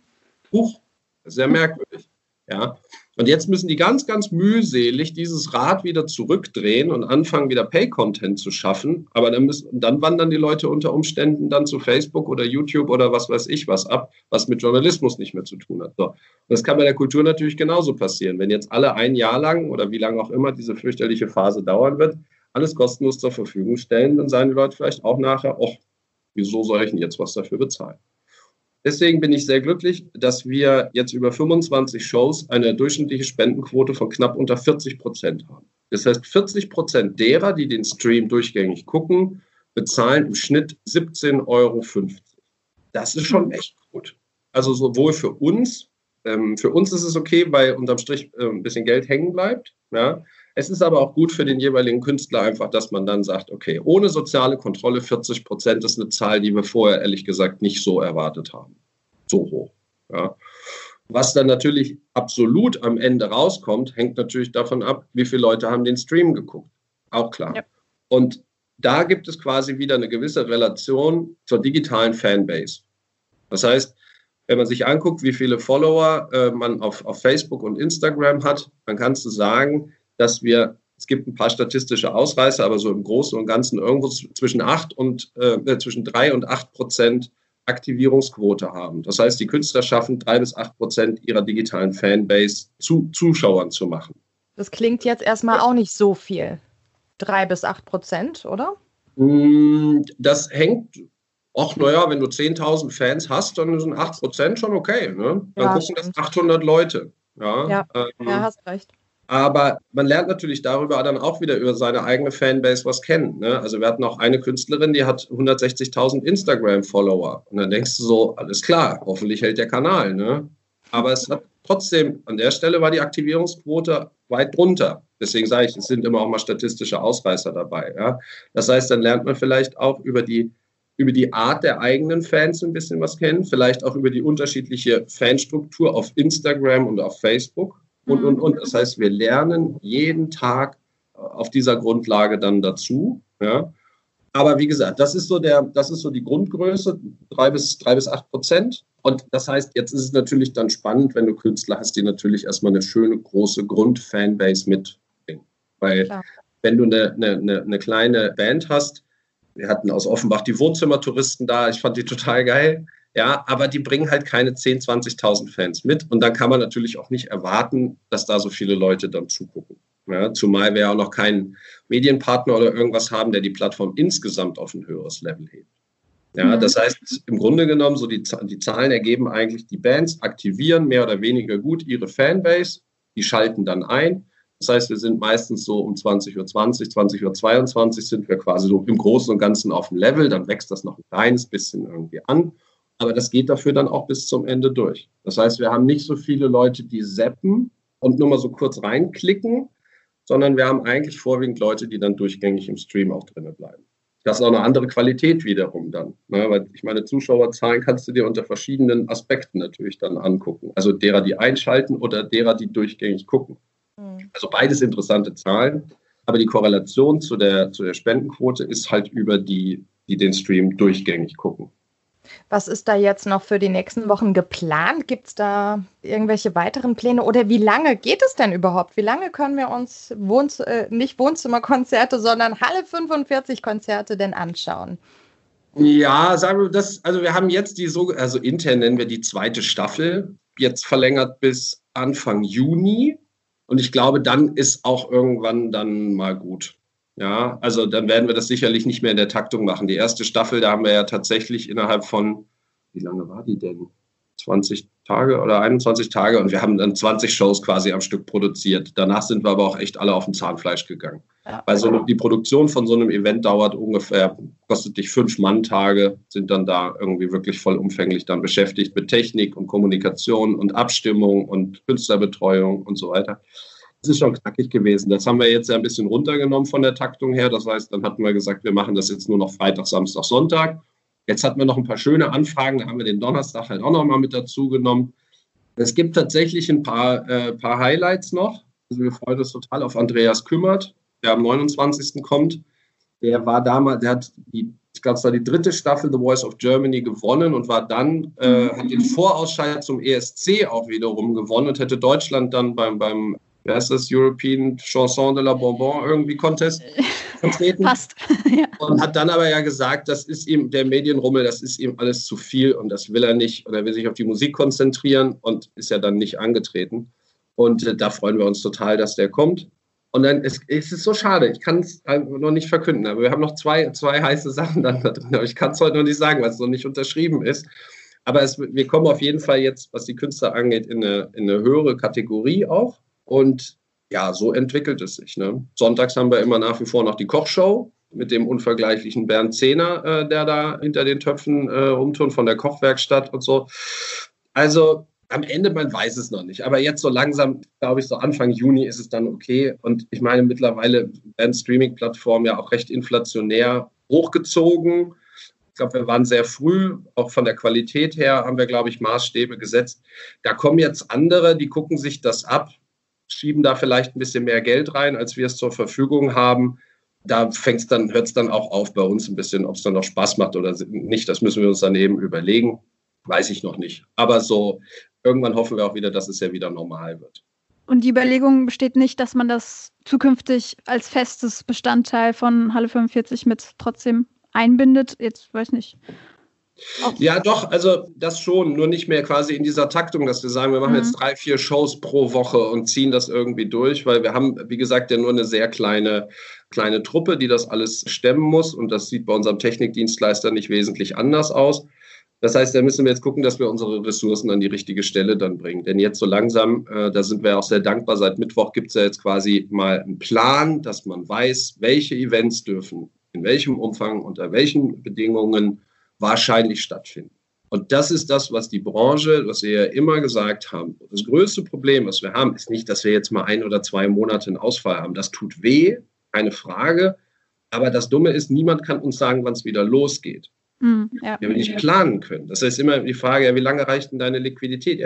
Huch, sehr merkwürdig. Ja. Und jetzt müssen die ganz, ganz mühselig dieses Rad wieder zurückdrehen und anfangen, wieder Pay-Content zu schaffen. Aber dann, müssen, dann wandern die Leute unter Umständen dann zu Facebook oder YouTube oder was weiß ich was ab, was mit Journalismus nicht mehr zu tun hat. So. Und das kann bei der Kultur natürlich genauso passieren. Wenn jetzt alle ein Jahr lang oder wie lange auch immer diese fürchterliche Phase dauern wird, alles kostenlos zur Verfügung stellen, dann sagen die Leute vielleicht auch nachher, ach, wieso soll ich denn jetzt was dafür bezahlen? Deswegen bin ich sehr glücklich, dass wir jetzt über 25 Shows eine durchschnittliche Spendenquote von knapp unter 40 Prozent haben. Das heißt, 40 Prozent derer, die den Stream durchgängig gucken, bezahlen im Schnitt 17,50 Euro. Das ist schon echt gut. Also sowohl für uns, ähm, für uns ist es okay, weil unterm Strich äh, ein bisschen Geld hängen bleibt. Ja. Es ist aber auch gut für den jeweiligen Künstler einfach, dass man dann sagt, okay, ohne soziale Kontrolle 40 Prozent ist eine Zahl, die wir vorher ehrlich gesagt nicht so erwartet haben. So hoch. Ja. Was dann natürlich absolut am Ende rauskommt, hängt natürlich davon ab, wie viele Leute haben den Stream geguckt. Auch klar. Ja. Und da gibt es quasi wieder eine gewisse Relation zur digitalen Fanbase. Das heißt, wenn man sich anguckt, wie viele Follower äh, man auf, auf Facebook und Instagram hat, dann kannst du sagen, dass wir, es gibt ein paar statistische Ausreißer, aber so im Großen und Ganzen irgendwo zwischen acht und äh, äh, zwischen drei und acht Prozent Aktivierungsquote haben. Das heißt, die Künstler schaffen drei bis acht Prozent ihrer digitalen Fanbase zu Zuschauern zu machen. Das klingt jetzt erstmal auch nicht so viel. Drei bis acht Prozent, oder? Mm, das hängt, ach naja, wenn du 10.000 Fans hast, dann sind 8 Prozent schon okay. Ne? Dann ja, gucken stimmt. das 800 Leute. Ja, ja, ähm, ja hast recht. Aber man lernt natürlich darüber dann auch wieder über seine eigene Fanbase was kennen. Ne? Also wir hatten auch eine Künstlerin, die hat 160.000 Instagram-Follower. Und dann denkst du so, alles klar, hoffentlich hält der Kanal. Ne? Aber es hat trotzdem, an der Stelle war die Aktivierungsquote weit drunter. Deswegen sage ich, es sind immer auch mal statistische Ausreißer dabei. Ja? Das heißt, dann lernt man vielleicht auch über die, über die Art der eigenen Fans ein bisschen was kennen, vielleicht auch über die unterschiedliche Fanstruktur auf Instagram und auf Facebook und, und, und. Das heißt, wir lernen jeden Tag auf dieser Grundlage dann dazu. Ja? Aber wie gesagt, das ist so der, das ist so die Grundgröße, drei bis, drei bis acht Prozent. Und das heißt, jetzt ist es natürlich dann spannend, wenn du Künstler hast, die natürlich erstmal eine schöne, große Grundfanbase mitbringen. Weil Klar. wenn du eine, eine, eine kleine Band hast, wir hatten aus Offenbach die Wohnzimmertouristen da, ich fand die total geil. Ja, aber die bringen halt keine 10.000, 20.000 Fans mit. Und dann kann man natürlich auch nicht erwarten, dass da so viele Leute dann zugucken. Ja, zumal wir auch noch keinen Medienpartner oder irgendwas haben, der die Plattform insgesamt auf ein höheres Level hebt. Ja, mhm. das heißt, im Grunde genommen, so die, die Zahlen ergeben eigentlich, die Bands aktivieren mehr oder weniger gut ihre Fanbase, die schalten dann ein. Das heißt, wir sind meistens so um 20.20 Uhr, 20 Uhr 22 sind wir quasi so im Großen und Ganzen auf dem Level. Dann wächst das noch ein kleines bisschen irgendwie an. Aber das geht dafür dann auch bis zum Ende durch. Das heißt, wir haben nicht so viele Leute, die zappen und nur mal so kurz reinklicken, sondern wir haben eigentlich vorwiegend Leute, die dann durchgängig im Stream auch drinnen bleiben. Das ist auch eine andere Qualität wiederum dann. Ne? Weil ich meine, Zuschauerzahlen kannst du dir unter verschiedenen Aspekten natürlich dann angucken. Also derer, die einschalten oder derer, die durchgängig gucken. Mhm. Also beides interessante Zahlen. Aber die Korrelation zu der, zu der Spendenquote ist halt über die, die den Stream durchgängig gucken. Was ist da jetzt noch für die nächsten Wochen geplant? Gibt es da irgendwelche weiteren Pläne oder wie lange geht es denn überhaupt? Wie lange können wir uns Wohnz äh, nicht Wohnzimmerkonzerte, sondern Halle 45 Konzerte denn anschauen? Ja, sagen wir das, also wir haben jetzt die so, also intern nennen wir die zweite Staffel, jetzt verlängert bis Anfang Juni. Und ich glaube, dann ist auch irgendwann dann mal gut. Ja, also dann werden wir das sicherlich nicht mehr in der Taktung machen. Die erste Staffel, da haben wir ja tatsächlich innerhalb von, wie lange war die denn? 20 Tage oder 21 Tage und wir haben dann 20 Shows quasi am Stück produziert. Danach sind wir aber auch echt alle auf dem Zahnfleisch gegangen. Ja. Weil so die Produktion von so einem Event dauert ungefähr, kostet dich fünf Manntage, sind dann da irgendwie wirklich vollumfänglich dann beschäftigt mit Technik und Kommunikation und Abstimmung und Künstlerbetreuung und so weiter. Das ist schon knackig gewesen. Das haben wir jetzt ja ein bisschen runtergenommen von der Taktung her. Das heißt, dann hatten wir gesagt, wir machen das jetzt nur noch Freitag, Samstag, Sonntag. Jetzt hatten wir noch ein paar schöne Anfragen. Da haben wir den Donnerstag halt auch noch mal mit dazu genommen. Es gibt tatsächlich ein paar, äh, paar Highlights noch. Also wir freuen uns total auf Andreas Kümmert, der am 29. kommt. Der war damals, der hat die, ich glaube, es war die dritte Staffel The Voice of Germany gewonnen und war dann, äh, hat den Vorausscheid zum ESC auch wiederum gewonnen und hätte Deutschland dann beim, beim wer ist das, European Chanson de la Bonbon irgendwie Contest vertreten. Passt. ja. Und hat dann aber ja gesagt, das ist ihm, der Medienrummel, das ist ihm alles zu viel und das will er nicht und er will sich auf die Musik konzentrieren und ist ja dann nicht angetreten. Und äh, da freuen wir uns total, dass der kommt. Und dann ist es ist so schade, ich kann es noch nicht verkünden, aber wir haben noch zwei, zwei heiße Sachen dann da drin. Aber ich kann es heute noch nicht sagen, weil es noch nicht unterschrieben ist. Aber es, wir kommen auf jeden Fall jetzt, was die Künstler angeht, in eine, in eine höhere Kategorie auch. Und ja, so entwickelt es sich. Ne? Sonntags haben wir immer nach wie vor noch die Kochshow mit dem unvergleichlichen Bernd Zehner, äh, der da hinter den Töpfen äh, rumtun von der Kochwerkstatt und so. Also am Ende, man weiß es noch nicht. Aber jetzt so langsam, glaube ich, so Anfang Juni ist es dann okay. Und ich meine, mittlerweile werden Streaming-Plattformen ja auch recht inflationär hochgezogen. Ich glaube, wir waren sehr früh, auch von der Qualität her haben wir, glaube ich, Maßstäbe gesetzt. Da kommen jetzt andere, die gucken sich das ab schieben da vielleicht ein bisschen mehr Geld rein, als wir es zur Verfügung haben. Da fängt's dann, hört es dann auch auf bei uns ein bisschen, ob es dann noch Spaß macht oder nicht. Das müssen wir uns dann eben überlegen. Weiß ich noch nicht. Aber so, irgendwann hoffen wir auch wieder, dass es ja wieder normal wird. Und die Überlegung besteht nicht, dass man das zukünftig als festes Bestandteil von Halle 45 mit trotzdem einbindet. Jetzt weiß ich Ja, doch, also das schon, nur nicht mehr quasi in dieser Taktung, dass wir sagen, wir machen mhm. jetzt drei, vier Shows pro Woche und ziehen das irgendwie durch, weil wir haben, wie gesagt, ja nur eine sehr kleine, kleine Truppe, die das alles stemmen muss und das sieht bei unserem Technikdienstleister nicht wesentlich anders aus. Das heißt, da müssen wir jetzt gucken, dass wir unsere Ressourcen an die richtige Stelle dann bringen. Denn jetzt so langsam, äh, da sind wir auch sehr dankbar, seit Mittwoch gibt es ja jetzt quasi mal einen Plan, dass man weiß, welche Events dürfen, in welchem Umfang, unter welchen Bedingungen wahrscheinlich stattfinden. Und das ist das, was die Branche, was wir ja immer gesagt haben. Das größte Problem, was wir haben, ist nicht, dass wir jetzt mal ein oder zwei Monate einen Ausfall haben. Das tut weh, keine Frage. Aber das Dumme ist, niemand kann uns sagen, wann es wieder losgeht. Mm, ja. Wenn wir nicht planen können. Das heißt immer die Frage, ja, wie lange reicht denn deine Liquidität?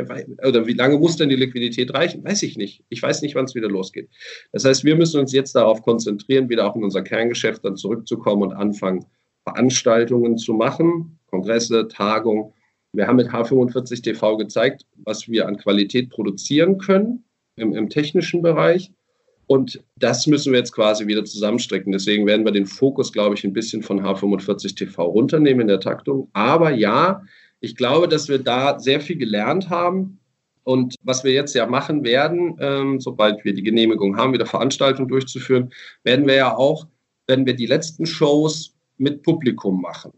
Oder wie lange muss denn die Liquidität reichen? Weiß ich nicht. Ich weiß nicht, wann es wieder losgeht. Das heißt, wir müssen uns jetzt darauf konzentrieren, wieder auch in unser Kerngeschäft dann zurückzukommen und anfangen, Veranstaltungen zu machen, Kongresse, Tagungen. Wir haben mit H45 TV gezeigt, was wir an Qualität produzieren können im, im technischen Bereich. Und das müssen wir jetzt quasi wieder zusammenstrecken. Deswegen werden wir den Fokus, glaube ich, ein bisschen von H45 TV runternehmen in der Taktung. Aber ja, ich glaube, dass wir da sehr viel gelernt haben. Und was wir jetzt ja machen werden, ähm, sobald wir die Genehmigung haben, wieder Veranstaltungen durchzuführen, werden wir ja auch, wenn wir die letzten Shows mit Publikum machen.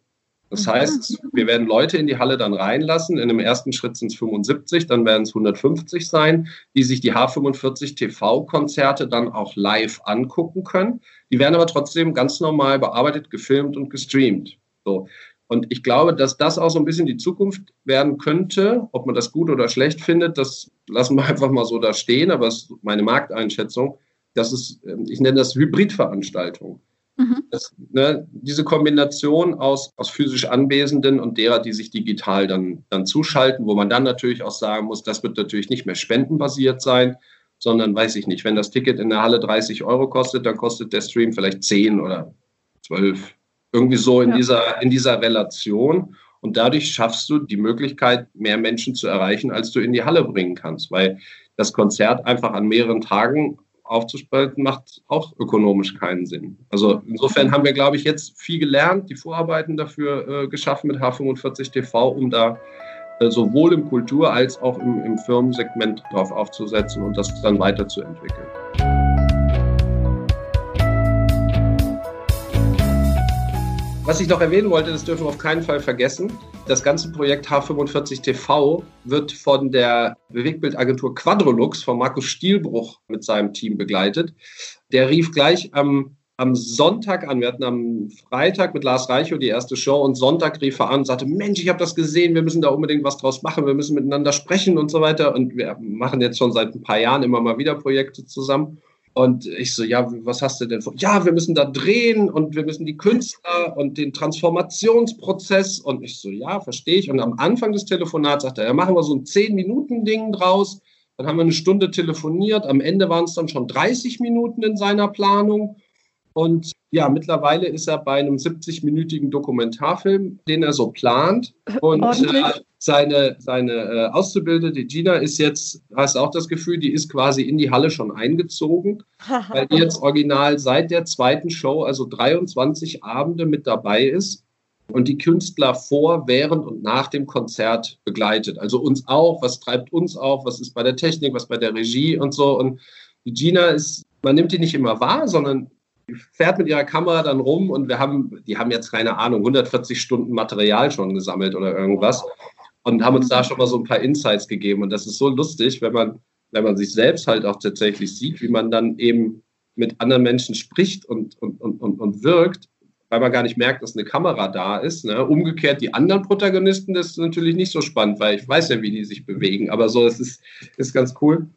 Das mhm. heißt, wir werden Leute in die Halle dann reinlassen. In dem ersten Schritt sind es 75, dann werden es 150 sein, die sich die H45 TV-Konzerte dann auch live angucken können. Die werden aber trotzdem ganz normal bearbeitet, gefilmt und gestreamt. So. Und ich glaube, dass das auch so ein bisschen die Zukunft werden könnte. Ob man das gut oder schlecht findet, das lassen wir einfach mal so da stehen. Aber es ist meine Markteinschätzung. Das ist, ähm, ich nenne das Hybridveranstaltung. Mhm. Das, ne, diese Kombination aus, aus physisch Anwesenden und derer, die sich digital dann, dann zuschalten, wo man dann natürlich auch sagen muss, das wird natürlich nicht mehr spendenbasiert sein, sondern weiß ich nicht, wenn das Ticket in der Halle 30 Euro kostet, dann kostet der Stream vielleicht 10 oder 12. Irgendwie so in, ja. dieser, in dieser Relation. Und dadurch schaffst du die Möglichkeit, mehr Menschen zu erreichen, als du in die Halle bringen kannst, weil das Konzert einfach an mehreren Tagen aufzuspalten, macht auch ökonomisch keinen Sinn. Also insofern haben wir, glaube ich, jetzt viel gelernt, die Vorarbeiten dafür äh, geschaffen mit H45 TV, um da äh, sowohl im Kultur- als auch im, im Firmensegment drauf aufzusetzen und das dann weiterzuentwickeln. Was ich noch erwähnen wollte, das dürfen wir auf keinen Fall vergessen. Das ganze Projekt H45 TV wird von der Bewegtbildagentur Quadrolux von Markus Stielbruch mit seinem Team begleitet. Der rief gleich am, am Sonntag an. Wir hatten am Freitag mit Lars Reichow die erste Show und Sonntag rief er an und sagte, Mensch, ich habe das gesehen, wir müssen da unbedingt was draus machen, wir müssen miteinander sprechen und so weiter. Und wir machen jetzt schon seit ein paar Jahren immer mal wieder Projekte zusammen. Und ich so, ja, was hast du denn vor? Ja, wir müssen da drehen und wir müssen die Künstler und den Transformationsprozess. Und ich so, ja, verstehe ich. Und am Anfang des Telefonats sagte er, ja, machen wir so ein 10-Minuten-Ding draus. Dann haben wir eine Stunde telefoniert. Am Ende waren es dann schon 30 Minuten in seiner Planung. Und ja, mittlerweile ist er bei einem 70-minütigen Dokumentarfilm, den er so plant. Und äh, seine, seine äh, Auszubildende, die Gina, ist jetzt, hast auch das Gefühl, die ist quasi in die Halle schon eingezogen, weil die jetzt original seit der zweiten Show, also 23 Abende mit dabei ist und die Künstler vor, während und nach dem Konzert begleitet. Also uns auch, was treibt uns auf, was ist bei der Technik, was bei der Regie und so. Und die Gina ist, man nimmt die nicht immer wahr, sondern fährt mit ihrer Kamera dann rum und wir haben, die haben jetzt keine Ahnung, 140 Stunden Material schon gesammelt oder irgendwas und haben uns da schon mal so ein paar Insights gegeben. Und das ist so lustig, wenn man, wenn man sich selbst halt auch tatsächlich sieht, wie man dann eben mit anderen Menschen spricht und, und, und, und, und wirkt, weil man gar nicht merkt, dass eine Kamera da ist. Ne? Umgekehrt die anderen Protagonisten, das ist natürlich nicht so spannend, weil ich weiß ja, wie die sich bewegen. Aber so, es ist, ist ganz cool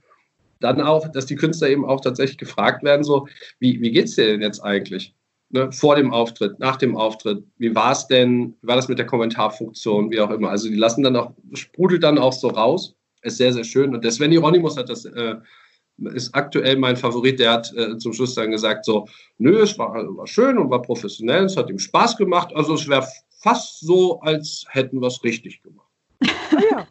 dann auch, dass die Künstler eben auch tatsächlich gefragt werden, so, wie, wie es dir denn jetzt eigentlich? Ne, vor dem Auftritt, nach dem Auftritt, wie war es denn, wie war das mit der Kommentarfunktion, wie auch immer. Also die lassen dann auch, sprudelt dann auch so raus. Ist sehr, sehr schön. Und der Sven Hieronymus hat das, äh, ist aktuell mein Favorit, der hat äh, zum Schluss dann gesagt, so, nö, es war, war schön und war professionell, es hat ihm Spaß gemacht. Also es wäre fast so, als hätten wir es richtig gemacht. Ah, ja.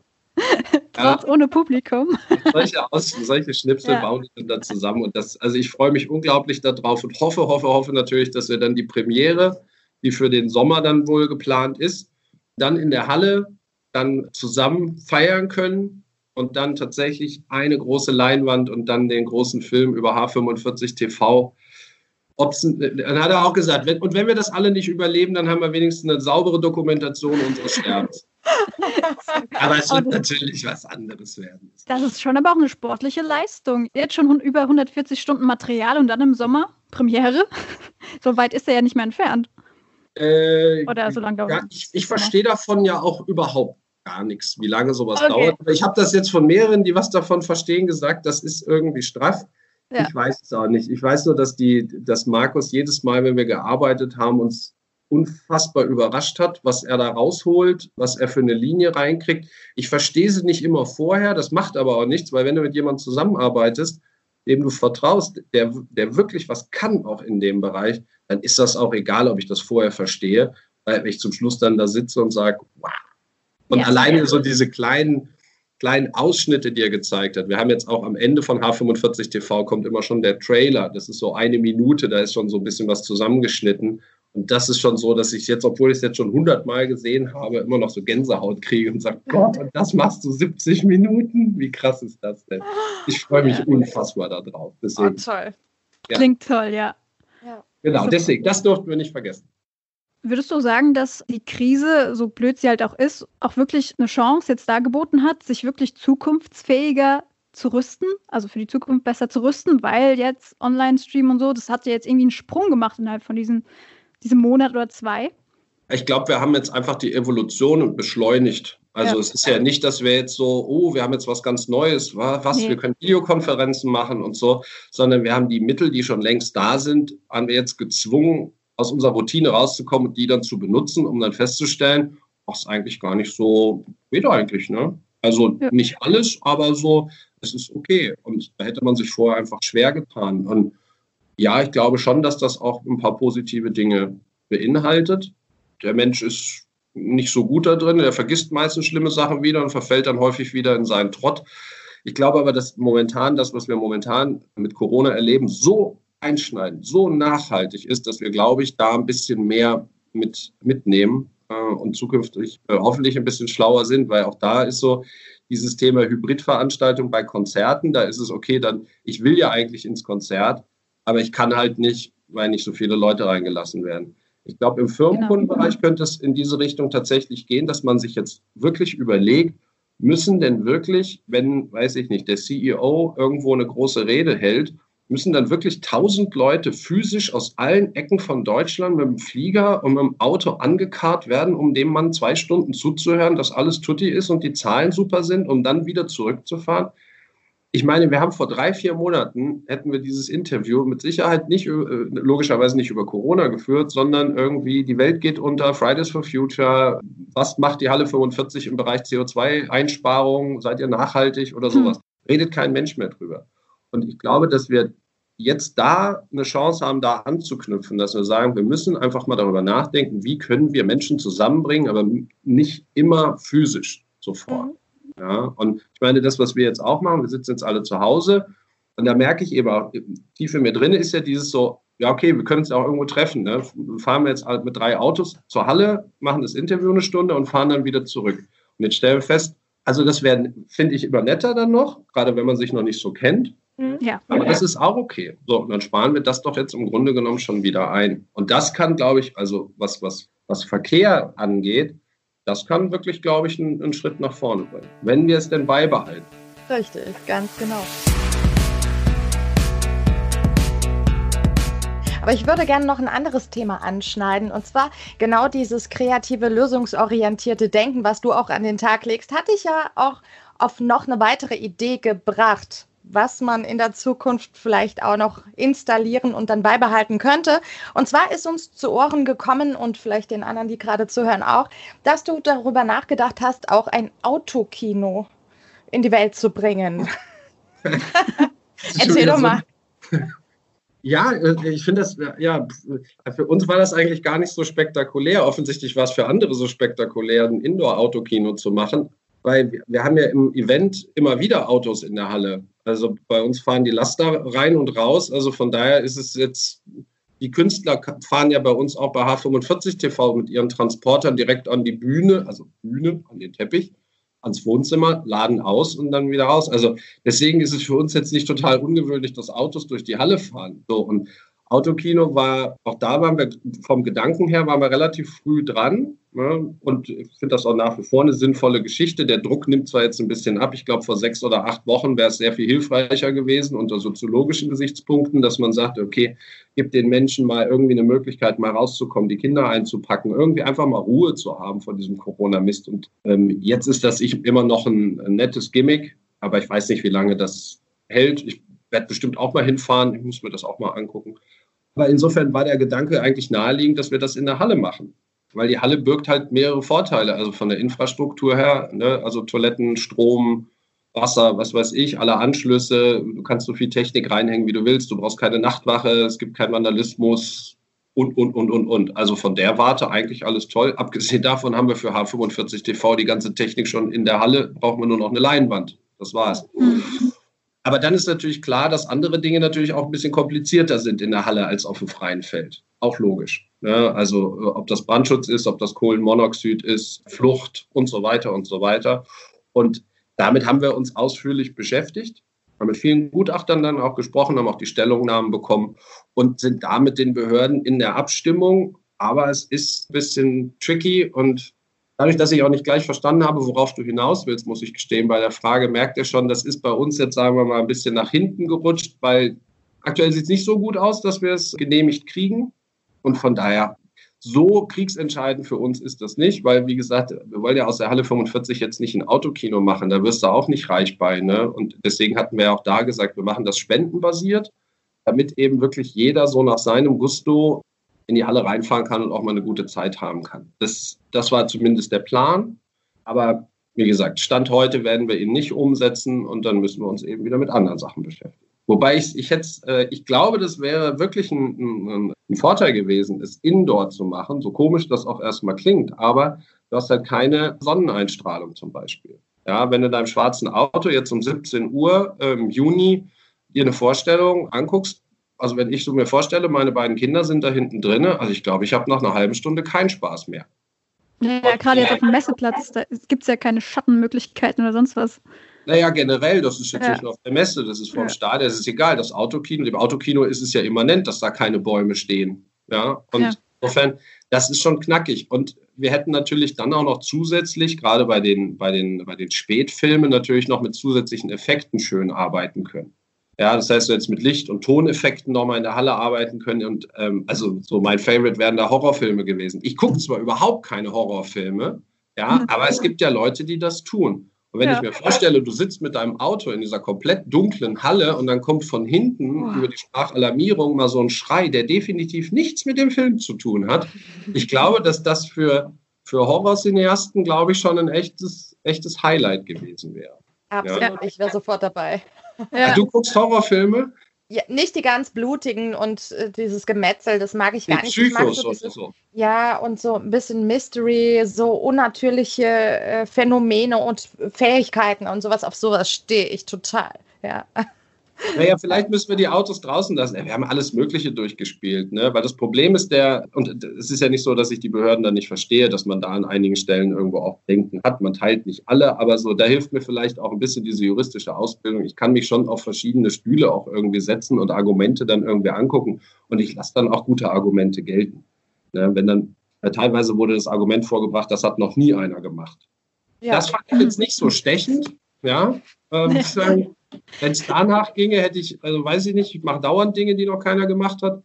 Trotz ja. ohne Publikum. Solche, Aus, solche Schnipsel ja. bauen wir dann zusammen. Und das, also ich freue mich unglaublich darauf und hoffe, hoffe, hoffe natürlich, dass wir dann die Premiere, die für den Sommer dann wohl geplant ist, dann in der Halle dann zusammen feiern können und dann tatsächlich eine große Leinwand und dann den großen Film über H45 TV. Ob's, dann hat er auch gesagt, wenn, und wenn wir das alle nicht überleben, dann haben wir wenigstens eine saubere Dokumentation unseres Sterbens. aber es wird natürlich was anderes werden. Das ist schon aber auch eine sportliche Leistung. Jetzt schon über 140 Stunden Material und dann im Sommer Premiere. so weit ist er ja nicht mehr entfernt. Äh, Oder so lange dauert ja, Ich, ich verstehe davon ja auch überhaupt gar nichts, wie lange sowas okay. dauert. Ich habe das jetzt von mehreren, die was davon verstehen, gesagt, das ist irgendwie straff. Ja. Ich weiß es auch nicht. Ich weiß nur, dass, die, dass Markus jedes Mal, wenn wir gearbeitet haben, uns unfassbar überrascht hat, was er da rausholt, was er für eine Linie reinkriegt. Ich verstehe sie nicht immer vorher, das macht aber auch nichts, weil wenn du mit jemandem zusammenarbeitest, dem du vertraust, der, der wirklich was kann auch in dem Bereich, dann ist das auch egal, ob ich das vorher verstehe, weil ich zum Schluss dann da sitze und sage, wow. Und ja, alleine ja. so diese kleinen, kleinen Ausschnitte, die er gezeigt hat. Wir haben jetzt auch am Ende von H45 TV kommt immer schon der Trailer. Das ist so eine Minute, da ist schon so ein bisschen was zusammengeschnitten. Und das ist schon so, dass ich jetzt, obwohl ich es jetzt schon hundertmal gesehen habe, immer noch so Gänsehaut kriege und sage, Gott, und das machst du 70 Minuten? Wie krass ist das denn? Ich freue mich unfassbar darauf. Deswegen, oh, toll. Ja. Klingt toll, ja. Genau, deswegen, das durften wir nicht vergessen. Würdest du sagen, dass die Krise, so blöd sie halt auch ist, auch wirklich eine Chance jetzt dargeboten hat, sich wirklich zukunftsfähiger zu rüsten, also für die Zukunft besser zu rüsten, weil jetzt Online-Stream und so, das hat ja jetzt irgendwie einen Sprung gemacht innerhalb von diesen, diesem Monat oder zwei? Ich glaube, wir haben jetzt einfach die Evolution beschleunigt. Also ja. es ist ja nicht, dass wir jetzt so, oh, wir haben jetzt was ganz Neues, was, nee. wir können Videokonferenzen machen und so, sondern wir haben die Mittel, die schon längst da sind, haben wir jetzt gezwungen, aus unserer Routine rauszukommen und die dann zu benutzen, um dann festzustellen, ach, ist eigentlich gar nicht so, geht eigentlich, ne? Also ja. nicht alles, aber so, es ist okay. Und da hätte man sich vorher einfach schwer getan. Und ja, ich glaube schon, dass das auch ein paar positive Dinge beinhaltet. Der Mensch ist nicht so gut da drin, der vergisst meistens schlimme Sachen wieder und verfällt dann häufig wieder in seinen Trott. Ich glaube aber, dass momentan das, was wir momentan mit Corona erleben, so einschneidend, so nachhaltig ist, dass wir, glaube ich, da ein bisschen mehr mit, mitnehmen äh, und zukünftig äh, hoffentlich ein bisschen schlauer sind, weil auch da ist so dieses Thema Hybridveranstaltung bei Konzerten, da ist es okay, dann, ich will ja eigentlich ins Konzert, aber ich kann halt nicht, weil nicht so viele Leute reingelassen werden. Ich glaube, im Firmenkundenbereich genau. könnte es in diese Richtung tatsächlich gehen, dass man sich jetzt wirklich überlegt, müssen denn wirklich, wenn, weiß ich nicht, der CEO irgendwo eine große Rede hält müssen dann wirklich tausend Leute physisch aus allen Ecken von Deutschland mit dem Flieger und mit dem Auto angekarrt werden, um dem Mann zwei Stunden zuzuhören, dass alles tutti ist und die Zahlen super sind, um dann wieder zurückzufahren. Ich meine, wir haben vor drei, vier Monaten hätten wir dieses Interview mit Sicherheit nicht, äh, logischerweise nicht über Corona geführt, sondern irgendwie die Welt geht unter, Fridays for Future, was macht die Halle 45 im Bereich CO2-Einsparung, seid ihr nachhaltig oder sowas. Hm. Redet kein Mensch mehr drüber. Und ich glaube, dass wir jetzt da eine Chance haben, da anzuknüpfen, dass wir sagen, wir müssen einfach mal darüber nachdenken, wie können wir Menschen zusammenbringen, aber nicht immer physisch sofort. Mhm. Ja, und ich meine, das, was wir jetzt auch machen, wir sitzen jetzt alle zu Hause und da merke ich eben auch, tief in mir drin ist ja dieses so, ja, okay, wir können uns auch irgendwo treffen. Ne? Fahren wir jetzt mit drei Autos zur Halle, machen das Interview eine Stunde und fahren dann wieder zurück. Und jetzt stellen wir fest, also das wäre, finde ich, immer netter dann noch, gerade wenn man sich noch nicht so kennt. Mhm. Ja. Aber das ist auch okay. So, und dann sparen wir das doch jetzt im Grunde genommen schon wieder ein. Und das kann, glaube ich, also was, was, was Verkehr angeht, das kann wirklich, glaube ich, einen, einen Schritt nach vorne bringen, wenn wir es denn beibehalten. Richtig, ganz genau. Aber ich würde gerne noch ein anderes Thema anschneiden. Und zwar genau dieses kreative, lösungsorientierte Denken, was du auch an den Tag legst, hatte ich ja auch auf noch eine weitere Idee gebracht was man in der Zukunft vielleicht auch noch installieren und dann beibehalten könnte. Und zwar ist uns zu Ohren gekommen und vielleicht den anderen, die gerade zuhören, auch, dass du darüber nachgedacht hast, auch ein Autokino in die Welt zu bringen. Erzähl doch mal. Ja, äh, ich finde das, ja, für uns war das eigentlich gar nicht so spektakulär. Offensichtlich war es für andere so spektakulär, ein Indoor-Autokino zu machen weil wir haben ja im Event immer wieder Autos in der Halle. Also bei uns fahren die Laster rein und raus. Also von daher ist es jetzt, die Künstler fahren ja bei uns auch bei H45 TV mit ihren Transportern direkt an die Bühne, also Bühne, an den Teppich, ans Wohnzimmer, laden aus und dann wieder raus. Also deswegen ist es für uns jetzt nicht total ungewöhnlich, dass Autos durch die Halle fahren. So und Autokino war, auch da waren wir vom Gedanken her, waren wir relativ früh dran. Ne? Und ich finde das auch nach wie vor eine sinnvolle Geschichte. Der Druck nimmt zwar jetzt ein bisschen ab. Ich glaube, vor sechs oder acht Wochen wäre es sehr viel hilfreicher gewesen unter soziologischen Gesichtspunkten, dass man sagt, okay, gibt den Menschen mal irgendwie eine Möglichkeit, mal rauszukommen, die Kinder einzupacken, irgendwie einfach mal Ruhe zu haben von diesem Corona-Mist. Und ähm, jetzt ist das ich immer noch ein, ein nettes Gimmick, aber ich weiß nicht, wie lange das hält. Ich werde bestimmt auch mal hinfahren. Ich muss mir das auch mal angucken. Aber insofern war der Gedanke eigentlich naheliegend, dass wir das in der Halle machen. Weil die Halle birgt halt mehrere Vorteile, also von der Infrastruktur her, ne? also Toiletten, Strom, Wasser, was weiß ich, alle Anschlüsse. Du kannst so viel Technik reinhängen, wie du willst. Du brauchst keine Nachtwache, es gibt keinen Vandalismus. und, und, und, und, und. Also von der Warte eigentlich alles toll. Abgesehen davon haben wir für H45 TV die ganze Technik schon in der Halle, brauchen wir nur noch eine Leinwand. Das war's. Mhm. Aber dann ist natürlich klar, dass andere Dinge natürlich auch ein bisschen komplizierter sind in der Halle als auf dem freien Feld. Auch logisch. Ne? Also ob das Brandschutz ist, ob das Kohlenmonoxid ist, Flucht und so weiter und so weiter. Und damit haben wir uns ausführlich beschäftigt, haben mit vielen Gutachtern dann auch gesprochen, haben auch die Stellungnahmen bekommen und sind da mit den Behörden in der Abstimmung. Aber es ist ein bisschen tricky und Dadurch, dass ich auch nicht gleich verstanden habe, worauf du hinaus willst, muss ich gestehen, bei der Frage merkt ihr schon, das ist bei uns jetzt, sagen wir mal, ein bisschen nach hinten gerutscht, weil aktuell sieht es nicht so gut aus, dass wir es genehmigt kriegen. Und von daher, so kriegsentscheidend für uns ist das nicht, weil, wie gesagt, wir wollen ja aus der Halle 45 jetzt nicht ein Autokino machen, da wirst du auch nicht reich bei. Ne? Und deswegen hatten wir auch da gesagt, wir machen das spendenbasiert, damit eben wirklich jeder so nach seinem Gusto in die Halle reinfahren kann und auch mal eine gute Zeit haben kann. Das, das war zumindest der Plan. Aber wie gesagt, Stand heute werden wir ihn nicht umsetzen und dann müssen wir uns eben wieder mit anderen Sachen beschäftigen. Wobei ich, ich, hätte, äh, ich glaube, das wäre wirklich ein, ein, ein, Vorteil gewesen, es indoor zu machen, so komisch das auch erstmal klingt, aber du hast halt keine Sonneneinstrahlung zum Beispiel. Ja, wenn du deinem schwarzen Auto jetzt um 17 Uhr im Juni dir eine Vorstellung anguckst, also wenn ich so mir vorstelle, meine beiden Kinder sind da hinten drin, also ich glaube, ich habe nach einer halben Stunde keinen Spaß mehr. Ja gerade jetzt auf dem Messeplatz, da gibt es ja keine Schattenmöglichkeiten oder sonst was. Naja, generell, das ist jetzt ja. nicht nur auf der Messe, das ist vom ja. Stadion, das ist egal. Das Autokino, dem Autokino ist es ja immanent, dass da keine Bäume stehen. Ja, und ja. insofern, das ist schon knackig. Und wir hätten natürlich dann auch noch zusätzlich, gerade bei den, bei den, bei den Spätfilmen, natürlich noch mit zusätzlichen Effekten schön arbeiten können. Ja, das heißt, du jetzt mit Licht- und Toneffekten nochmal in der Halle arbeiten können. Und ähm, also so mein Favorite wären da Horrorfilme gewesen. Ich gucke zwar überhaupt keine Horrorfilme, ja, aber es gibt ja Leute, die das tun. Und wenn ja. ich mir vorstelle, du sitzt mit deinem Auto in dieser komplett dunklen Halle und dann kommt von hinten oh. über die Sprachalarmierung mal so ein Schrei, der definitiv nichts mit dem Film zu tun hat. Ich glaube, dass das für, für Horrorcineasten, glaube ich, schon ein echtes, echtes Highlight gewesen wäre. Absolut, ja. ich wäre sofort dabei. Ja. Du guckst Horrorfilme? Ja, nicht die ganz blutigen und äh, dieses Gemetzel, das mag ich gar nicht. Psychos so dieses, so. Ja, und so ein bisschen Mystery, so unnatürliche äh, Phänomene und Fähigkeiten und sowas. Auf sowas stehe ich total. Ja. Naja, vielleicht müssen wir die Autos draußen lassen. Wir haben alles Mögliche durchgespielt, ne? Weil das Problem ist der, und es ist ja nicht so, dass ich die Behörden dann nicht verstehe, dass man da an einigen Stellen irgendwo auch Denken hat. Man teilt nicht alle, aber so, da hilft mir vielleicht auch ein bisschen diese juristische Ausbildung. Ich kann mich schon auf verschiedene Stühle auch irgendwie setzen und Argumente dann irgendwie angucken und ich lasse dann auch gute Argumente gelten. Ne? Wenn dann, teilweise wurde das Argument vorgebracht, das hat noch nie einer gemacht. Ja. Das fand ich jetzt nicht so stechend, ja. Ähm, Wenn es danach ginge, hätte ich, also weiß ich nicht, ich mache dauernd Dinge, die noch keiner gemacht hat.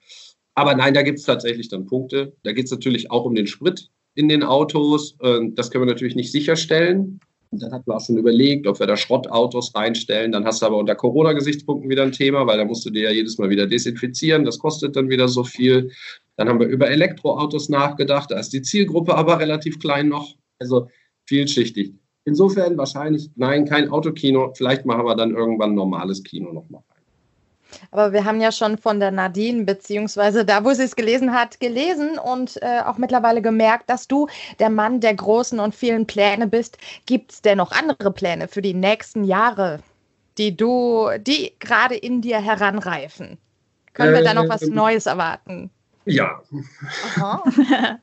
Aber nein, da gibt es tatsächlich dann Punkte. Da geht es natürlich auch um den Sprit in den Autos. Ähm, das können wir natürlich nicht sicherstellen. Und dann hatten wir auch schon überlegt, ob wir da Schrottautos reinstellen. Dann hast du aber unter Corona-Gesichtspunkten wieder ein Thema, weil da musst du dir ja jedes Mal wieder desinfizieren. Das kostet dann wieder so viel. Dann haben wir über Elektroautos nachgedacht. Da ist die Zielgruppe aber relativ klein noch. Also vielschichtig. Insofern wahrscheinlich, nein, kein Autokino. Vielleicht machen wir dann irgendwann ein normales Kino nochmal rein. Aber wir haben ja schon von der Nadine, beziehungsweise da, wo sie es gelesen hat, gelesen und äh, auch mittlerweile gemerkt, dass du der Mann der großen und vielen Pläne bist. Gibt es denn noch andere Pläne für die nächsten Jahre, die du, die gerade in dir heranreifen? Können wir da noch was ähm, Neues erwarten? Ja.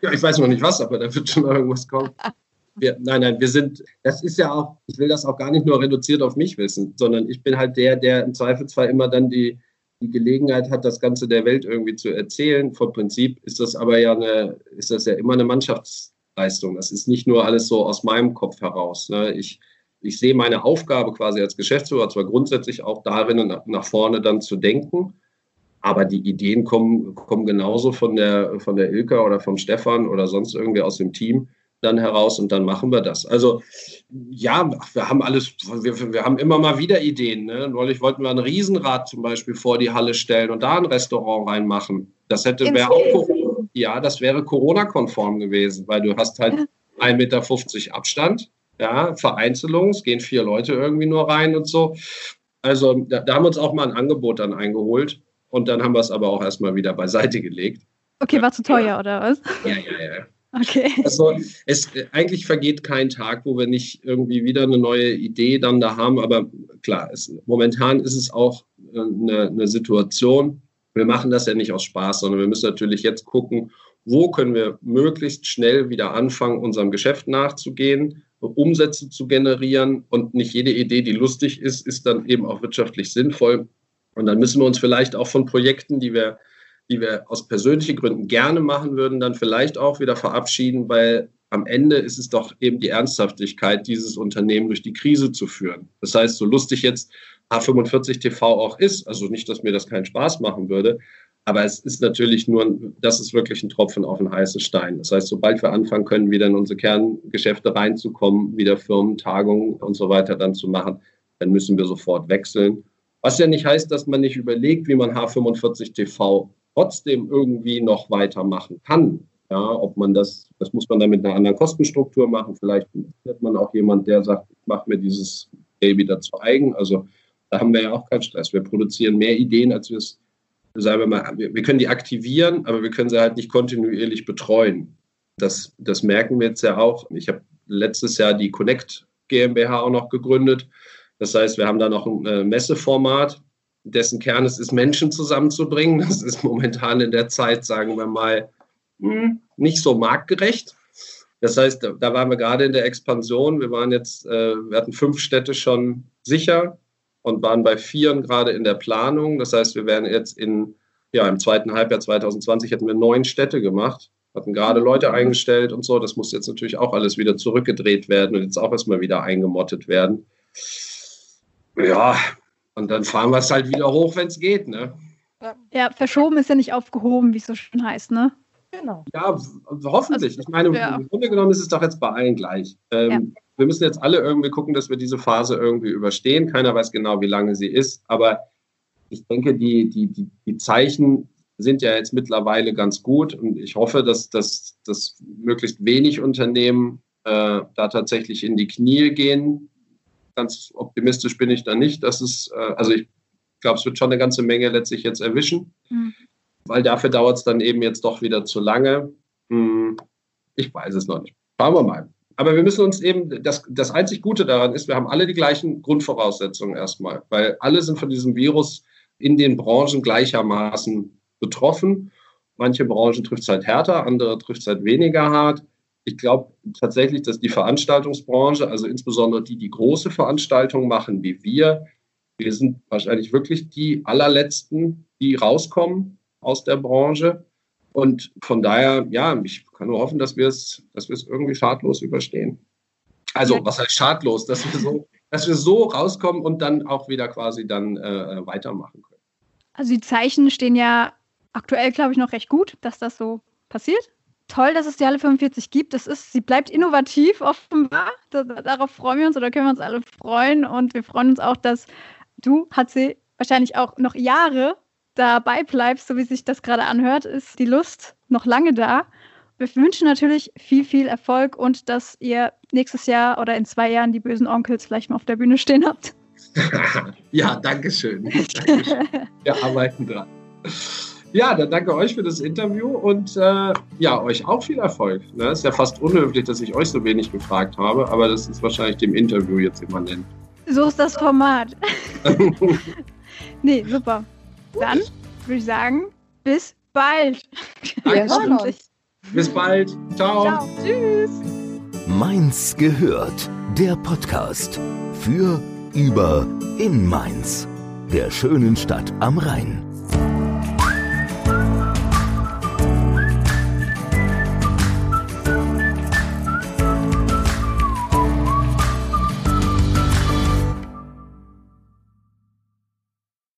ja, ich weiß noch nicht was, aber da wird schon irgendwas kommen. wir, nein, nein, wir sind, das ist ja auch, ich will das auch gar nicht nur reduziert auf mich wissen, sondern ich bin halt der, der im Zweifelsfall immer dann die, die Gelegenheit hat, das Ganze der Welt irgendwie zu erzählen. Vom Prinzip ist das aber ja eine, ist das ja immer eine Mannschaftsleistung. Das ist nicht nur alles so aus meinem Kopf heraus. Ne? Ich, ich sehe meine Aufgabe quasi als Geschäftsführer zwar grundsätzlich auch darin, nach, vorne dann zu denken, aber die Ideen kommen, kommen genauso von der, von der Ilka oder vom Stefan oder sonst irgendwie aus dem Team dann heraus und dann machen wir das. Also ja, wir haben alles, wir, wir haben immer mal wieder Ideen. Ne? Neulich wollten wir ein Riesenrad zum Beispiel vor die Halle stellen und da ein Restaurant reinmachen. Das hätte wäre auch ja, das wäre Corona-konform gewesen, weil du hast halt 1,50 Meter Abstand, ja, Vereinzelung, es gehen vier Leute irgendwie nur rein und so. Also da, da haben wir uns auch mal ein Angebot dann eingeholt und dann haben wir es aber auch erstmal wieder beiseite gelegt Okay, war zu teuer, oder was? Ja, ja, ja. Okay. Also es eigentlich vergeht kein Tag, wo wir nicht irgendwie wieder eine neue Idee dann da haben. Aber klar, es, momentan ist es auch äh, eine, eine Situation. Wir machen das ja nicht aus Spaß, sondern wir müssen natürlich jetzt gucken, wo können wir möglichst schnell wieder anfangen, unserem Geschäft nachzugehen, Umsätze zu generieren. Und nicht jede Idee, die lustig ist, ist dann eben auch wirtschaftlich sinnvoll. Und dann müssen wir uns vielleicht auch von Projekten, die wir die wir aus persönlichen Gründen gerne machen würden, dann vielleicht auch wieder verabschieden, weil am Ende ist es doch eben die Ernsthaftigkeit, dieses Unternehmen durch die Krise zu führen. Das heißt, so lustig jetzt A45 TV auch ist, also nicht, dass mir das keinen Spaß machen würde, aber es ist natürlich nur, das ist wirklich ein Tropfen auf einen heißen Stein. Das heißt, sobald wir anfangen können, wieder in unsere Kerngeschäfte reinzukommen, wieder Firmentagungen und so weiter dann zu machen, dann müssen wir sofort wechseln. Was ja nicht heißt, dass man nicht überlegt, wie man H45 TV trotzdem irgendwie noch weitermachen kann. Ja, ob man das, das muss man dann mit einer anderen Kostenstruktur machen. Vielleicht hat man auch jemand, der sagt, ich mache mir dieses Baby dazu eigen. Also da haben wir ja auch keinen Stress. Wir produzieren mehr Ideen, als wir es, sagen wir mal, wir, wir können die aktivieren, aber wir können sie halt nicht kontinuierlich betreuen. Das, das merken wir jetzt ja auch. Ich habe letztes Jahr die Connect GmbH auch noch gegründet. Das heißt, wir haben da noch ein äh, Messeformat, dessen Kern es ist, Menschen zusammenzubringen. Das ist momentan in der Zeit, sagen wir mal, hm, nicht so marktgerecht. Das heißt, da waren wir gerade in der Expansion. Wir waren jetzt, äh, wir hatten fünf Städte schon sicher und waren bei vieren gerade in der Planung. Das heißt, wir werden jetzt in, ja, im zweiten Halbjahr 2020 hätten wir neun Städte gemacht, hatten gerade Leute eingestellt und so. Das muss jetzt natürlich auch alles wieder zurückgedreht werden und jetzt auch erstmal wieder eingemottet werden. Ja, und dann fahren wir es halt wieder hoch, wenn es geht, ne? Ja, verschoben ist ja nicht aufgehoben, wie es so schön heißt, ne? Genau. Ja, hoffentlich. Also, ich meine, ja. im Grunde genommen ist es doch jetzt bei allen gleich. Ähm, ja. Wir müssen jetzt alle irgendwie gucken, dass wir diese Phase irgendwie überstehen. Keiner weiß genau, wie lange sie ist, aber ich denke, die, die, die, die Zeichen sind ja jetzt mittlerweile ganz gut und ich hoffe, dass, dass, dass möglichst wenig Unternehmen äh, da tatsächlich in die Knie gehen ganz optimistisch bin ich da nicht. dass es, äh, also ich glaube, es wird schon eine ganze Menge letztlich jetzt erwischen, mhm. weil dafür dauert es dann eben jetzt doch wieder zu lange. Hm, ich weiß es noch nicht. Schauen wir mal. Aber wir müssen uns eben, das, das einzig Gute daran ist, wir haben alle die gleichen Grundvoraussetzungen erstmal, weil alle sind von diesem Virus in den Branchen gleichermaßen betroffen. Manche Branchen trifft es halt härter, andere trifft es halt weniger hart ich glaube tatsächlich, dass die Veranstaltungsbranche, also insbesondere die, die große Veranstaltungen machen wie wir, wir sind wahrscheinlich wirklich die allerletzten, die rauskommen aus der Branche. Und von daher, ja, ich kann nur hoffen, dass wir es, dass wir es irgendwie schadlos überstehen. Also, was heißt schadlos? Dass wir so, dass wir so rauskommen und dann auch wieder quasi dann äh, weitermachen können. Also die Zeichen stehen ja aktuell, glaube ich, noch recht gut, dass das so passiert toll, dass es die Halle 45 gibt. Das ist, sie bleibt innovativ offenbar. Da, darauf freuen wir uns oder können wir uns alle freuen. Und wir freuen uns auch, dass du, HC, wahrscheinlich auch noch Jahre dabei bleibst, so wie sich das gerade anhört, ist die Lust noch lange da. Wir wünschen natürlich viel, viel Erfolg und dass ihr nächstes Jahr oder in zwei Jahren die bösen Onkels vielleicht mal auf der Bühne stehen habt. ja, danke schön. Dankeschön. Wir arbeiten dran. Ja, dann danke euch für das Interview und äh, ja, euch auch viel Erfolg. Ne? Ist ja fast unhöflich, dass ich euch so wenig gefragt habe, aber das ist wahrscheinlich dem Interview jetzt immanent. So ist das Format. nee, super. Dann würde ich sagen, bis bald. Ja, bis bald. Ciao. Ciao. Tschüss. Mainz gehört. Der Podcast für, über, in Mainz. Der schönen Stadt am Rhein.